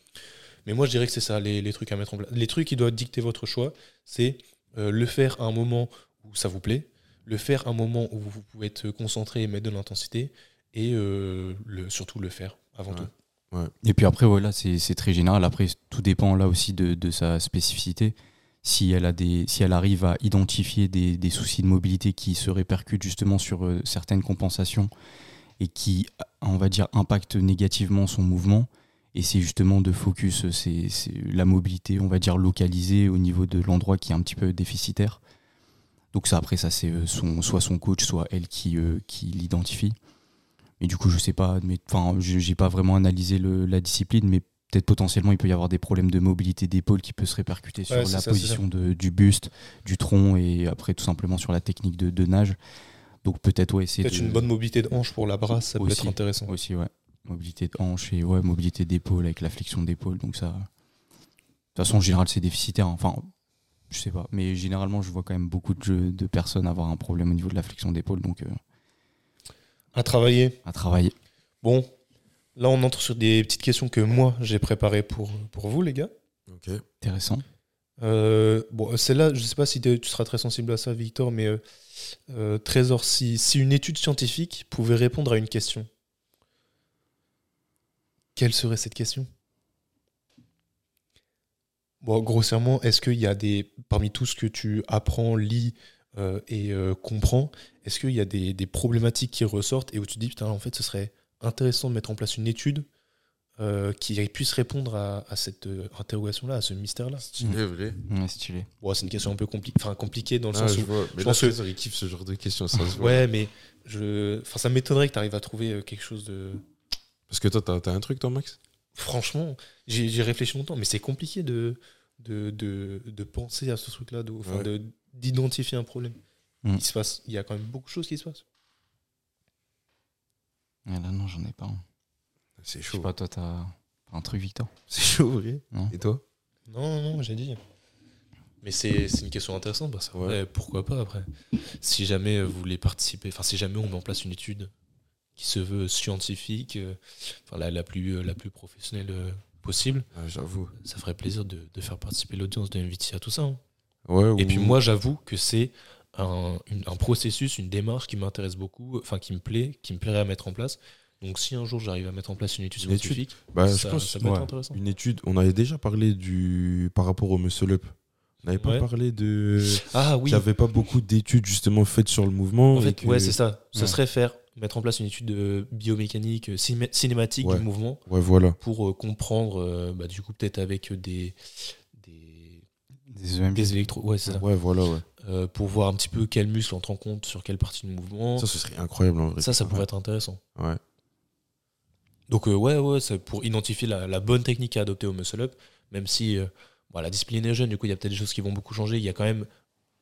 Mais moi, je dirais que c'est ça, les, les trucs à mettre en place. Les trucs qui doivent dicter votre choix, c'est euh, le faire à un moment où ça vous plaît, le faire à un moment où vous pouvez être concentré et mettre de l'intensité, et euh, le, surtout le faire avant Ouais. tout. Et puis après, voilà, c'est c'est très général. Après, tout dépend là aussi de, de sa spécificité. Si elle, a des, si elle arrive à identifier des, des soucis de mobilité qui se répercutent justement sur euh, certaines compensations et qui, on va dire, impactent négativement son mouvement, et c'est justement de focus, c'est la mobilité, on va dire, localisée au niveau de l'endroit qui est un petit peu déficitaire. Donc ça, après, ça, c'est euh, son, soit son coach, soit elle qui, euh, qui l'identifie. Et du coup, je sais pas, mais enfin, j'ai pas vraiment analysé le- la discipline, mais peut-être potentiellement il peut y avoir des problèmes de mobilité d'épaule qui peut se répercuter sur Ouais, la ça, position de- du buste, du tronc et après tout simplement sur la technique de, de nage. Donc peut-être ouais, essayer Peut-être de une bonne mobilité de hanche pour la brasse, ça peut être intéressant. aussi ouais, mobilité de hanche et ouais, mobilité d'épaule avec la flexion d'épaule. Donc ça, de toute façon en général c'est déficitaire. hein. Enfin, je sais pas, mais généralement je vois quand même beaucoup de, jeux- de personnes avoir un problème au niveau de la flexion d'épaule, donc euh, À travailler. à travailler. Bon, là, on entre sur des petites questions que moi, j'ai préparées pour, pour vous, les gars. Ok. Intéressant. Euh, bon, celle-là, je sais pas si tu seras très sensible à ça, Victor, mais euh, euh, Trésor, si, si une étude scientifique pouvait répondre à une question, quelle serait cette question? Bon, grossièrement, est-ce qu'il y a des, parmi tout ce que tu apprends, lis euh, et euh, comprends, est-ce qu'il y a des, des problématiques qui ressortent et où tu te dis, putain, en fait, ce serait intéressant de mettre en place une étude euh, qui puisse répondre à, à cette interrogation-là, à ce mystère-là? Stylé, vrai. Ouais, stylé. Bon, c'est une question un peu compli- compliquée dans le Ah, sens je où. vois. Mais je là, pense que- Trésor, il kiffe ce genre de questions. Ça se voit. Ouais, mais je, enfin, ça m'étonnerait que tu arrives à trouver quelque chose de. Parce que toi, t'as t'as un truc, toi, Max? Franchement, j'ai j'ai réfléchi longtemps, mais c'est compliqué de, de, de, de penser à ce truc-là, de- enfin, Ouais. de- d'identifier un problème. Mm. Il, se passe, il y a quand même beaucoup de choses qui se passent. Ouais, là, non, j'en ai pas. un. C'est Je sais chaud. pas, toi, t'as un truc, Victor? C'est chaud, vrai. Non. Et toi? Non, non, non, j'ai dit. Mais c'est c'est une question intéressante, parce que, ouais, pourquoi pas après? Si jamais vous voulez participer, enfin si jamais on met en place une étude qui se veut scientifique, euh, enfin la, la, plus, euh, la plus professionnelle euh, possible, Ah, J'avoue. ça ferait plaisir de, de faire participer l'audience de MVT à tout ça. hein. Ouais, Et puis moi, j'avoue que c'est un, une- un processus, une démarche qui m'intéresse beaucoup, enfin qui me plaît, qui me plairait à mettre en place. Donc si un jour j'arrive à mettre en place une étude Une étude, scientifique, bah, ça, je pense ça peut être intéressant. une étude. On avait déjà parlé du par rapport au muscle up. On n'avait pas Ouais. parlé de. Ah oui, qu'il n'y avait pas beaucoup d'études justement faites sur le mouvement. en et fait, que- ouais, c'est ça. Ce Ouais. serait faire, mettre en place une étude de biomécanique, euh, cinéma- cinématique Ouais. du mouvement Ouais, voilà. pour euh, comprendre, euh, bah, du coup, peut-être avec des, des, Des EMG. des électro... Ouais, c'est ça. Ouais, voilà, ouais. Euh, pour voir un petit peu quel muscle entre en compte sur quelle partie du mouvement. Ça, ce serait incroyable en vrai. Ça, ça pourrait Ouais. être intéressant. Ouais. Donc, euh, ouais, ouais, c'est pour identifier la, la bonne technique à adopter au muscle-up, même si euh, bon, la discipline est jeune, du coup, il y a peut-être des choses qui vont beaucoup changer. Il y a quand même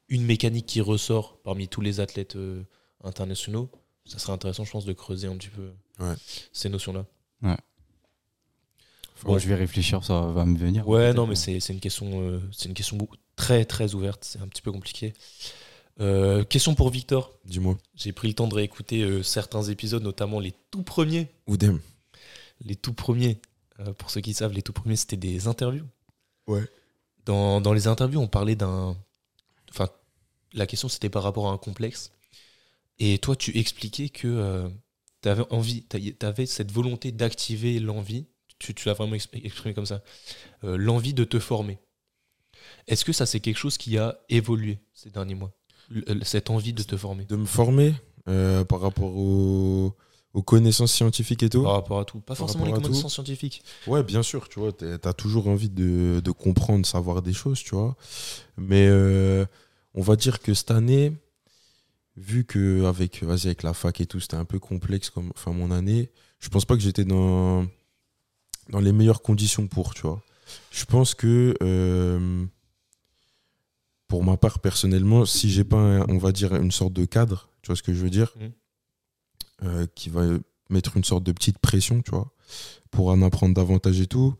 une mécanique qui ressort parmi tous les athlètes euh, internationaux. Ça serait intéressant, je pense, de creuser un petit peu Ouais. ces notions-là. Bon, je vais réfléchir, ça va me venir. Ouais, non, mais c'est c'est une question, euh, c'est une question beaucoup- très, très ouverte. C'est un petit peu compliqué. Euh, question pour Victor. Dis-moi. J'ai pris le temps de réécouter euh, certains épisodes, notamment les tout premiers. Oudem. Les tout premiers, euh, pour ceux qui savent, les tout premiers, c'était des interviews. Ouais. Dans, dans les interviews, on parlait d'un. Enfin, la question c'était par rapport à un complexe. Et toi, tu expliquais que tu avais envie, tu avais cette volonté d'activer l'envie. Tu, tu l'as vraiment exp- exprimé comme ça. euh, l'envie de te former. Est-ce que ça, c'est quelque chose qui a évolué ces derniers mois? Euh, Cette envie de te former? De me former euh, par rapport aux, aux connaissances scientifiques et tout? par rapport à tout. Pas forcément les tout. connaissances scientifiques. Ouais, bien sûr, tu vois, t'as toujours envie de, de comprendre, savoir des choses, tu vois. Mais euh, on va dire que cette année, vu que avec, vas-y, avec la fac et tout, c'était un peu complexe comme enfin, mon année, je pense pas que j'étais dans, dans les meilleures conditions pour, tu vois. Je pense que euh, pour ma part, personnellement, si j'ai pas, un- on va dire, une sorte de cadre, tu vois ce que je veux dire, Mhm. euh, qui va mettre une sorte de petite pression, tu vois, pour en apprendre davantage et tout,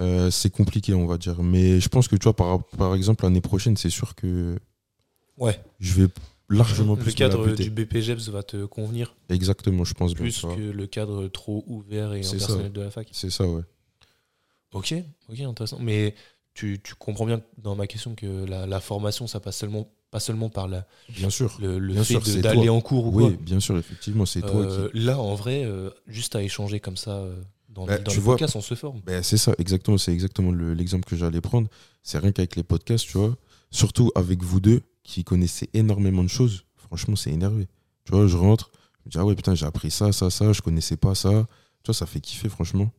euh, c'est compliqué, on va dire. Mais je pense que, tu vois, par, par exemple, l'année prochaine, c'est sûr que Ouais. je vais largement Le plus me cadre la péter. du BPGEPS va te convenir Exactement, je pense bien. plus tu vois. que le cadre trop ouvert et impersonnel de la fac. C'est ça, ouais. Ok, ok, intéressant. Mais tu, tu comprends bien dans ma question que la, la formation, ça passe seulement, pas seulement par la, Bien sûr. le, le Bien fait d'aller en cours ou Oui, quoi. bien sûr, effectivement, c'est toi Euh, qui. Là, en vrai, euh, juste à échanger comme ça euh, dans, Bah, dans tu le vois- podcast, on se forme. Ben, c'est ça, exactement. C'est exactement le- l'exemple que j'allais prendre. C'est rien qu'avec les podcasts, tu vois. Surtout avec vous deux qui connaissez énormément de choses. Franchement, c'est énervé. Tu vois, je rentre, je me dis, ah ouais, putain, j'ai appris ça, ça, ça, je connaissais pas ça. Tu vois, ça fait kiffer, franchement.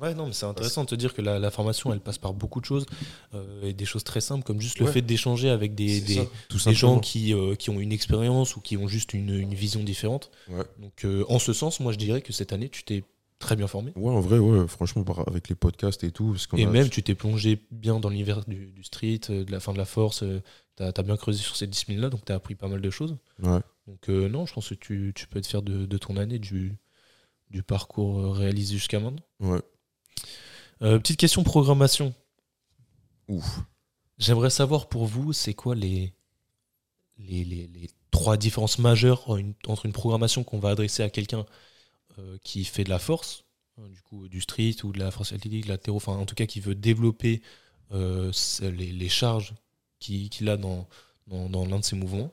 Ouais, non, mais c'est intéressant de te dire que la, la formation, elle passe par beaucoup de choses euh, et des choses très simples, comme juste le Ouais. fait d'échanger avec des, des, gens qui, euh, qui ont une expérience ou qui ont juste une, une vision différente. Ouais. Donc, euh, en ce sens, moi, je dirais que cette année, tu t'es très bien formé. Ouais, en vrai, ouais, franchement, avec les podcasts et tout. parce Et a- même, tu t'es plongé bien dans l'univers du, du street, euh, de la fin de la force. tu as, bien creusé sur ces disciplines-là, donc tu as appris pas mal de choses. Ouais. Donc, euh, non, je pense que tu, tu peux être fier de, de ton année, du, du parcours euh, réalisé jusqu'à maintenant. Ouais. Euh, petite question programmation. Ouf. J'aimerais savoir pour vous, c'est quoi les, les, les- les trois différences majeures entre une programmation qu'on va adresser à quelqu'un euh, qui fait de la force, hein, du coup du street ou de la force athlétique, de la terreau, enfin en tout cas qui veut développer euh, les, les charges qui- qu'il a dans, dans, dans l'un de ses mouvements,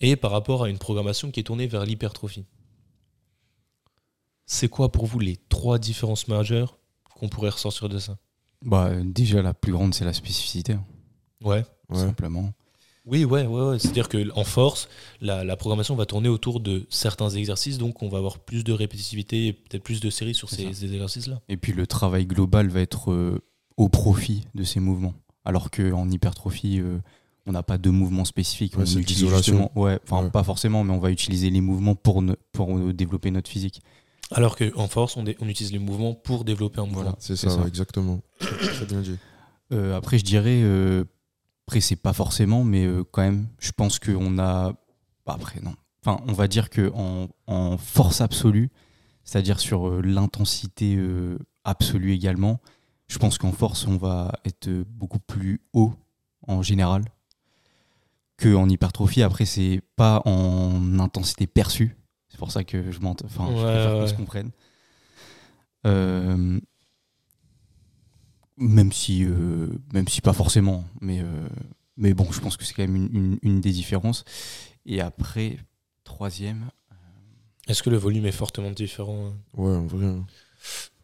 et par rapport à une programmation qui est tournée vers l'hypertrophie. C'est quoi pour vous les trois différences majeures qu'on pourrait ressortir de ça? Bah, euh, déjà, la plus grande, c'est la spécificité, hein, Ouais. tout Ouais. simplement. Oui, ouais, ouais, ouais. C'est-à-dire qu'en force, la, la programmation va tourner autour de certains exercices, donc on va avoir plus de répétitivité et peut-être plus de séries sur ces, exercices-là. Et puis, le travail global va être euh, au profit de ces mouvements. Alors qu'en hypertrophie, euh, on n'a pas de mouvements spécifiques. Ouais, on utilise justement- ouais, enfin, Ouais. pas forcément, mais on va utiliser les mouvements pour, ne- pour euh, développer notre physique. Alors qu'en force, on, dé- on utilise les mouvements pour développer un mouvement. Voilà. C'est ça, exactement. Très très bien dit. Euh, après, je dirais, après, c'est pas forcément, mais euh, quand même, je pense qu'on a. bah, après, non. Enfin, on va dire que en, en force absolue, c'est-à-dire sur euh, l'intensité euh, absolue également, je pense qu'en force, on va être beaucoup plus haut en général que en hypertrophie. Après, c'est pas en intensité perçue. C'est pour ça que je mente. Enfin, je Ouais, préfère qu'on ouais. se comprenne. Euh, même si, euh, même si pas forcément, mais, euh, mais bon, je pense que c'est quand même une, une- une des différences. Et après, troisième, Est-ce que le volume est fortement différent Ouais, en vrai. hein.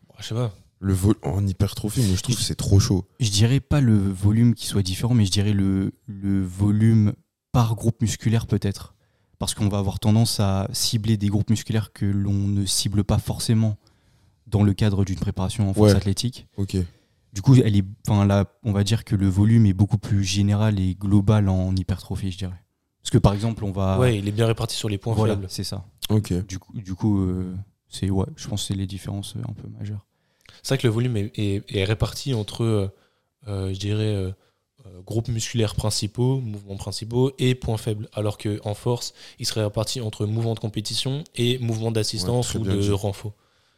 Bon, Je sais pas. Le vol en hypertrophie, moi, je trouve que c'est trop chaud. je dirais pas le volume qui soit différent, mais je dirais le, le volume par groupe musculaire peut-être. Parce qu'on va avoir tendance à cibler des groupes musculaires que l'on ne cible pas forcément dans le cadre d'une préparation en force Ouais. athlétique. Ok. Du coup, elle est, enfin, là, on va dire que le volume est beaucoup plus général et global en hypertrophie, je dirais. Parce que par exemple, on va. Ouais, il est bien réparti sur les points voilà, faibles. c'est ça. Ok. Du coup, du coup euh, c'est ouais, je pense que c'est les différences euh, un peu majeures. C'est vrai que le volume est, est- est réparti entre, euh, je dirais, euh, groupes musculaires principaux, mouvements principaux et points faibles. Alors qu'en force, il serait réparti entre mouvements de compétition et mouvements d'assistance ou de renfort.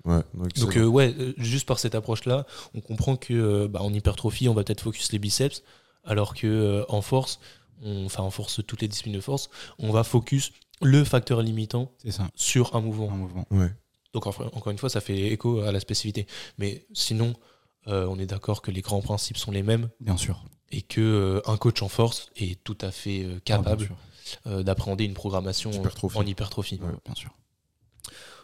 Ouais, donc euh, ouais, euh, juste par cette approche-là, on comprend que euh, bah, en hypertrophie, on va peut-être focus les biceps, alors que euh, en force, on- enfin en force toutes les disciplines de force, on va focus le facteur limitant C'est ça, sur un mouvement. un mouvement. Ouais. Donc enfin, encore une fois, ça fait écho à la spécificité. Mais sinon, euh, on est d'accord que les grands principes sont les mêmes Bien sûr. et que euh, un coach en force est tout à fait euh, Ah, capable euh, d'appréhender une programmation Hypertrophie. en hypertrophie. Ouais, bien sûr.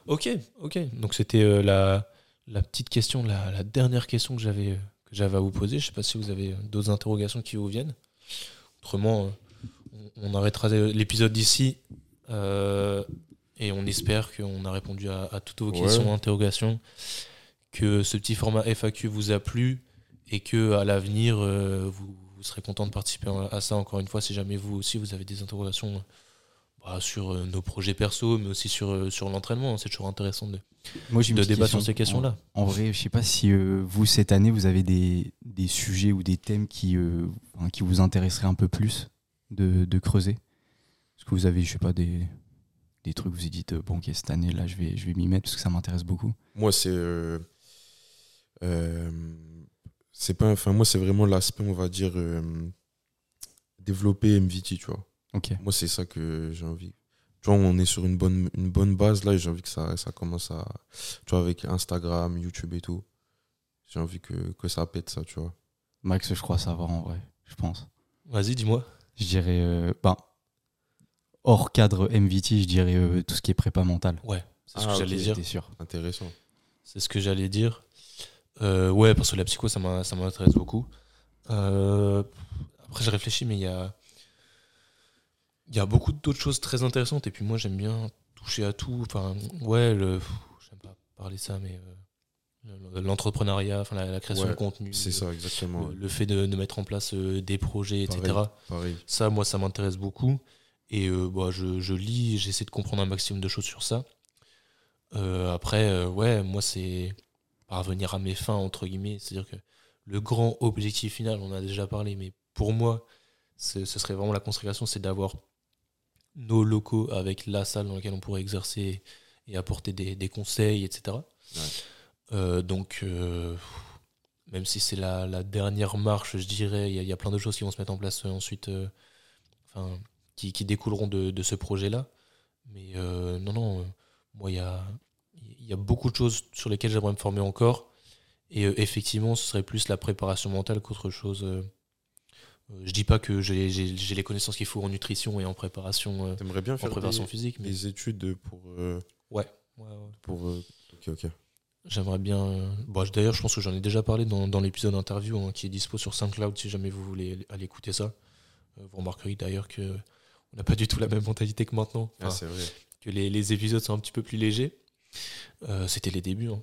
Ok, ok. Donc c'était euh, la, la petite question, la, la dernière question que j'avais que j'avais à vous poser. Je sais pas si vous avez d'autres interrogations qui vous viennent. Autrement, euh, on, on arrêtera l'épisode d'ici euh, et on espère qu'on a répondu à, à toutes vos Ouais. questions, interrogations, que ce petit format FAQ vous a plu et que à l'avenir euh, vous, vous serez content de participer à ça. Encore une fois, si jamais vous aussi vous avez des interrogations, bah, sur euh, nos projets perso, mais aussi sur, euh, sur l'entraînement. C'est toujours intéressant de, Moi, de débattre sur ces questions-là. En, en vrai, je sais pas si euh, vous, cette année, vous avez des, des sujets ou des thèmes qui, euh, qui vous intéresseraient un peu plus de, de creuser? Est-ce que vous avez, je sais pas, des, des trucs où vous vous dites, euh, bon, ok, cette année, là, je vais, je vais m'y mettre parce que ça m'intéresse beaucoup. Moi, c'est. euh, euh, c'est pas. Enfin, moi, c'est vraiment l'aspect, on va dire, euh, développer MVT, tu vois. Moi, c'est ça que j'ai envie. Tu vois, on est sur une bonne, une bonne base là et j'ai envie que ça, ça commence à. Tu vois, avec Instagram, YouTube et tout. J'ai envie que, que ça pète ça, tu vois. Max, je crois savoir en vrai, je pense. Vas-y, dis-moi. Je dirais, euh, ben, hors cadre MVT, je dirais euh, tout ce qui est prépa mentale. Ouais, c'est ce Ah, que j'allais dire. T'es sûr Intéressant. C'est ce que j'allais dire. Euh, ouais, parce que la psycho, ça m'a- ça m'intéresse beaucoup. Euh, après, je réfléchis, mais il y a, il y a beaucoup d'autres choses très intéressantes. Et puis moi, j'aime bien toucher à tout. Enfin, ouais, le, j'aime pas parler ça, mais euh, le- l'entrepreneuriat, enfin, la, la création Ouais, de contenu, C'est ça, exactement. le, le fait de, de mettre en place euh, des projets, etc. Pareil. Ça, moi, ça m'intéresse beaucoup. Et euh, bah, je, je lis, j'essaie de comprendre un maximum de choses sur ça. Après, ouais, moi, c'est parvenir à mes fins, entre guillemets. C'est-à-dire que le grand objectif final, on en a déjà parlé, mais pour moi, ce serait vraiment la consécration, c'est d'avoir nos locaux avec la salle dans laquelle on pourrait exercer et apporter des, des conseils, etc. Euh, donc, euh, même si c'est la, la dernière marche, je dirais, il y, a- il y a plein de choses qui vont se mettre en place euh, ensuite, enfin, qui, qui découleront de, de ce projet-là. Mais non, non, moi, il y a, y a beaucoup de choses sur lesquelles j'aimerais me former encore. Et effectivement, ce serait plus la préparation mentale qu'autre chose. Euh. Je dis pas que j'ai les connaissances qu'il faut en nutrition et en préparation, euh, T'aimerais bien en faire préparation des, physique, mais des études pour. euh, ouais. ouais, ouais. pour euh, ok, ok. J'aimerais bien. Bon, D'ailleurs, je pense que j'en ai déjà parlé dans, dans l'épisode interview hein, qui est dispo sur SoundCloud si jamais vous voulez aller écouter ça. Vous remarquerez d'ailleurs que on n'a pas du tout la même mentalité que maintenant. Ah, Enfin, c'est vrai. que les, les épisodes sont un petit peu plus légers. Euh, C'était les débuts. hein.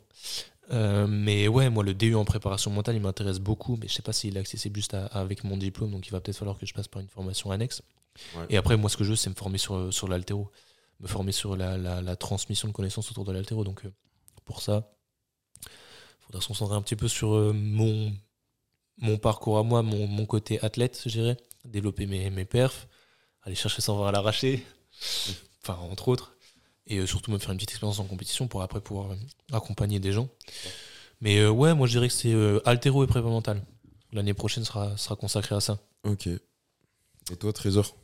Euh, mais ouais, moi, le DU en préparation mentale, il m'intéresse beaucoup, mais je sais pas s'il est accessible juste à- avec mon diplôme, donc il va peut-être falloir que je passe par une formation annexe. Ouais. Et après, moi, ce que je veux, c'est me former sur, sur l'altéro, me former sur la, la- la transmission de connaissances autour de l'altéro. Donc, euh, pour ça, il faudra se concentrer un petit peu sur euh, mon, mon parcours à moi, mon, mon côté athlète, je dirais, développer mes, mes perfs, aller chercher 120 à l'arraché, enfin, entre autres, et euh, surtout me faire une petite expérience en compétition pour après pouvoir euh, accompagner des gens. Mais euh, ouais, moi, je dirais que c'est euh, altéro et prépa mentale. L'année prochaine sera, sera consacrée à ça. Ok. Et toi, Trésor?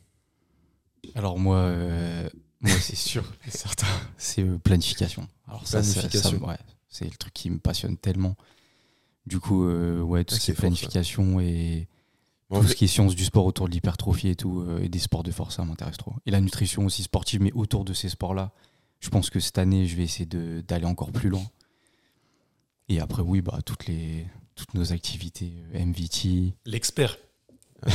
Alors moi, euh, moi c'est sûr, et certain, c'est euh, planification. Alors ça- Planification. ça, ouais, c'est le truc qui me passionne tellement. Du coup, euh, ouais, tout Ah, ce qui est fort, planification et tout ce qui est sciences du sport autour de l'hypertrophie et tout, euh, et des sports de force, ça m'intéresse trop. Et la nutrition aussi sportive, mais autour de ces sports-là, je pense que cette année, je vais essayer de- d'aller encore plus loin. Et après, oui, bah, toutes, les, toutes nos activités, euh, MVT. L'expert.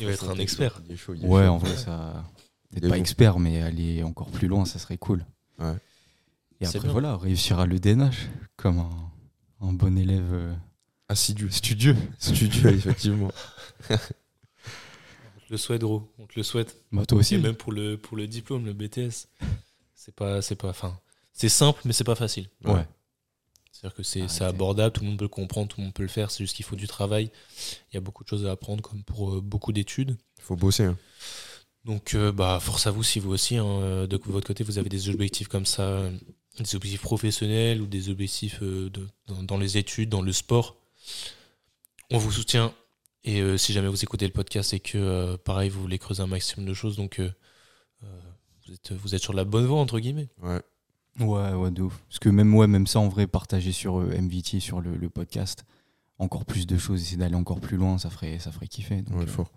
Il va être un expert. Il est chaud, il est Ouais, chaud. en vrai, ça. Peut-être pas bon. expert, mais aller encore plus loin, ça serait cool. Ouais. Et après, bien. voilà, réussir à le DNH comme un, un bon élève euh, Assidu. studieux. Studieux, effectivement. On te le souhaite, gros. On te le souhaite. Bah, toi aussi. Et même pour le, pour le diplôme, le BTS. C'est pas, c'est pas, enfin, c'est simple, mais c'est pas facile. Ouais. C'est-à-dire que c'est Arrêtez. c'est abordable, tout le monde peut le comprendre, tout le monde peut le faire. C'est juste qu'il faut du travail. Il y a beaucoup de choses à apprendre, comme pour euh, beaucoup d'études. Il faut bosser. hein. Donc, euh, bah, force à vous si vous aussi, hein, euh, de votre côté, vous avez des objectifs comme ça, des objectifs professionnels ou des objectifs euh, de- dans, dans les études, dans le sport. On vous soutient. Et si jamais vous écoutez le podcast et que, pareil, vous voulez creuser un maximum de choses, donc êtes, vous êtes sur la bonne voie, entre guillemets. Ouais. Ouais, ouais, de ouf. Parce que même, ouais, même ça, en vrai, partager sur euh, MVT, sur le, le podcast, encore plus de choses, essayer d'aller encore plus loin, ça ferait, ça ferait kiffer. Donc, Ouais, euh, fort.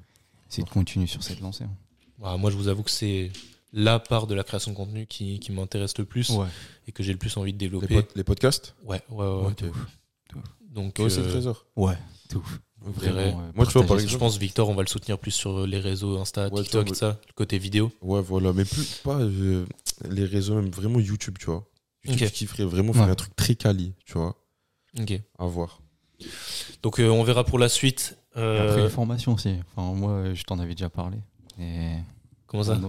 essayer de continuer sur cette lancée. hein. Voilà, moi, je vous avoue que c'est la part de la création de contenu qui, qui m'intéresse le plus Ouais. et que j'ai le plus envie de Les, développer. pod- les podcasts? Ouais, ouais, ouais. Ok. Donc, euh, Trésor? Ouais, de ouf. Vous verrez. Vraiment, euh, Moi, tu vois, par je pense, Victor, on va le soutenir plus sur les réseaux Insta, Ouais, TikTok, tout ça, le côté vidéo. Ouais, voilà. Mais plus pas euh, les réseaux, même vraiment YouTube, tu vois. YouTube Ok. qui ferait vraiment faire Ouais. un truc très quali, tu vois. Ok. À voir. Donc, euh, on verra pour la suite. Euh, après, les formations aussi. Enfin, moi, euh, je t'en avais déjà parlé. Et comment ça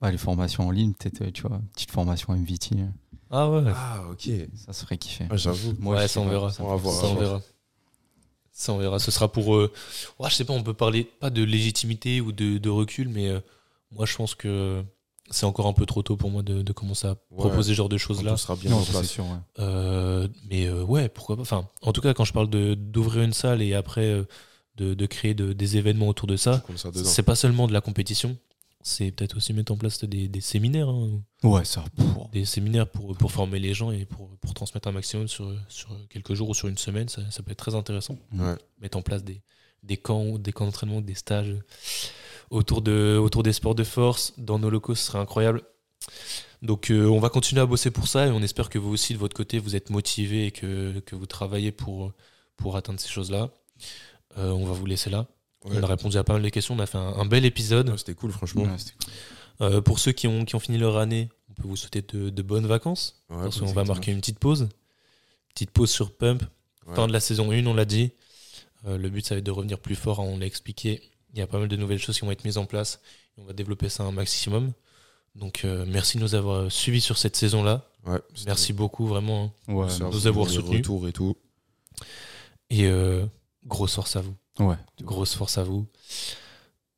Bah, les formations en ligne, peut-être, euh, tu vois, petite formation MVT, euh, Ah ouais. Ah, ok. ça serait kiffé. Ah, J'avoue. Moi, ouais, je ça on verra. ça On va me- voir. Ça on verra. Ça on verra. Ce sera pour. euh, ouais, je sais pas, on peut parler pas de légitimité ou de, de recul, mais euh, moi je pense que c'est encore un peu trop tôt pour moi de, de commencer à Ouais. proposer ce genre de Quand choses là. tout sera bien Non, en place. ouais. Euh, mais euh, ouais, pourquoi pas. Enfin, en tout cas, quand je parle de d'ouvrir une salle et après euh, de, de créer de- des événements autour de ça, c'est pas seulement de la compétition. C'est peut-être aussi mettre en place des, des séminaires, hein, Ouais, ça. pff, des séminaires pour, pour former les gens et pour, pour transmettre un maximum sur, sur quelques jours ou sur une semaine. Ça, ça peut être très intéressant. Ouais. Mettre en place des, des camps, des camps d'entraînement, des stages autour, de, autour des sports de force dans nos locaux, ce serait incroyable. Donc euh, on va continuer à bosser pour ça et on espère que vous aussi de votre côté vous êtes motivés et que, que vous travaillez pour, pour atteindre ces choses-là. Euh, on va vous laisser là. Ouais. On a répondu à pas mal de questions, on a fait un, un bel épisode. Ouais, C'était cool, franchement. Ouais, c'était cool. Euh, pour ceux qui ont, qui ont fini leur année, on peut vous souhaiter de, de bonnes vacances. Ouais, parce qu'on va marquer une petite pause. Petite pause sur Pump. Ouais. Fin de la saison 1, on l'a dit. Euh, le but, ça va être de revenir plus fort, hein, on l'a expliqué. Il y a pas mal de nouvelles choses qui vont être mises en place. Et on va développer ça un maximum. Donc, euh, merci de nous avoir suivis sur cette saison-là. Ouais, Merci beaucoup, vraiment. hein. Ouais, à nous avoir pour les soutenus. retours et tout. Et euh, grosse force à vous. Ouais. Grosse force à vous.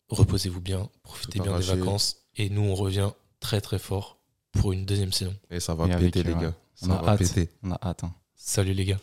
Reposez-vous bien. Profitez bien des vacances. Et nous, on revient très, très fort pour une deuxième saison. Et ça va Et avec, péter, les gars. on Ça a va hâte. péter. On a hâte. hein. Salut les gars.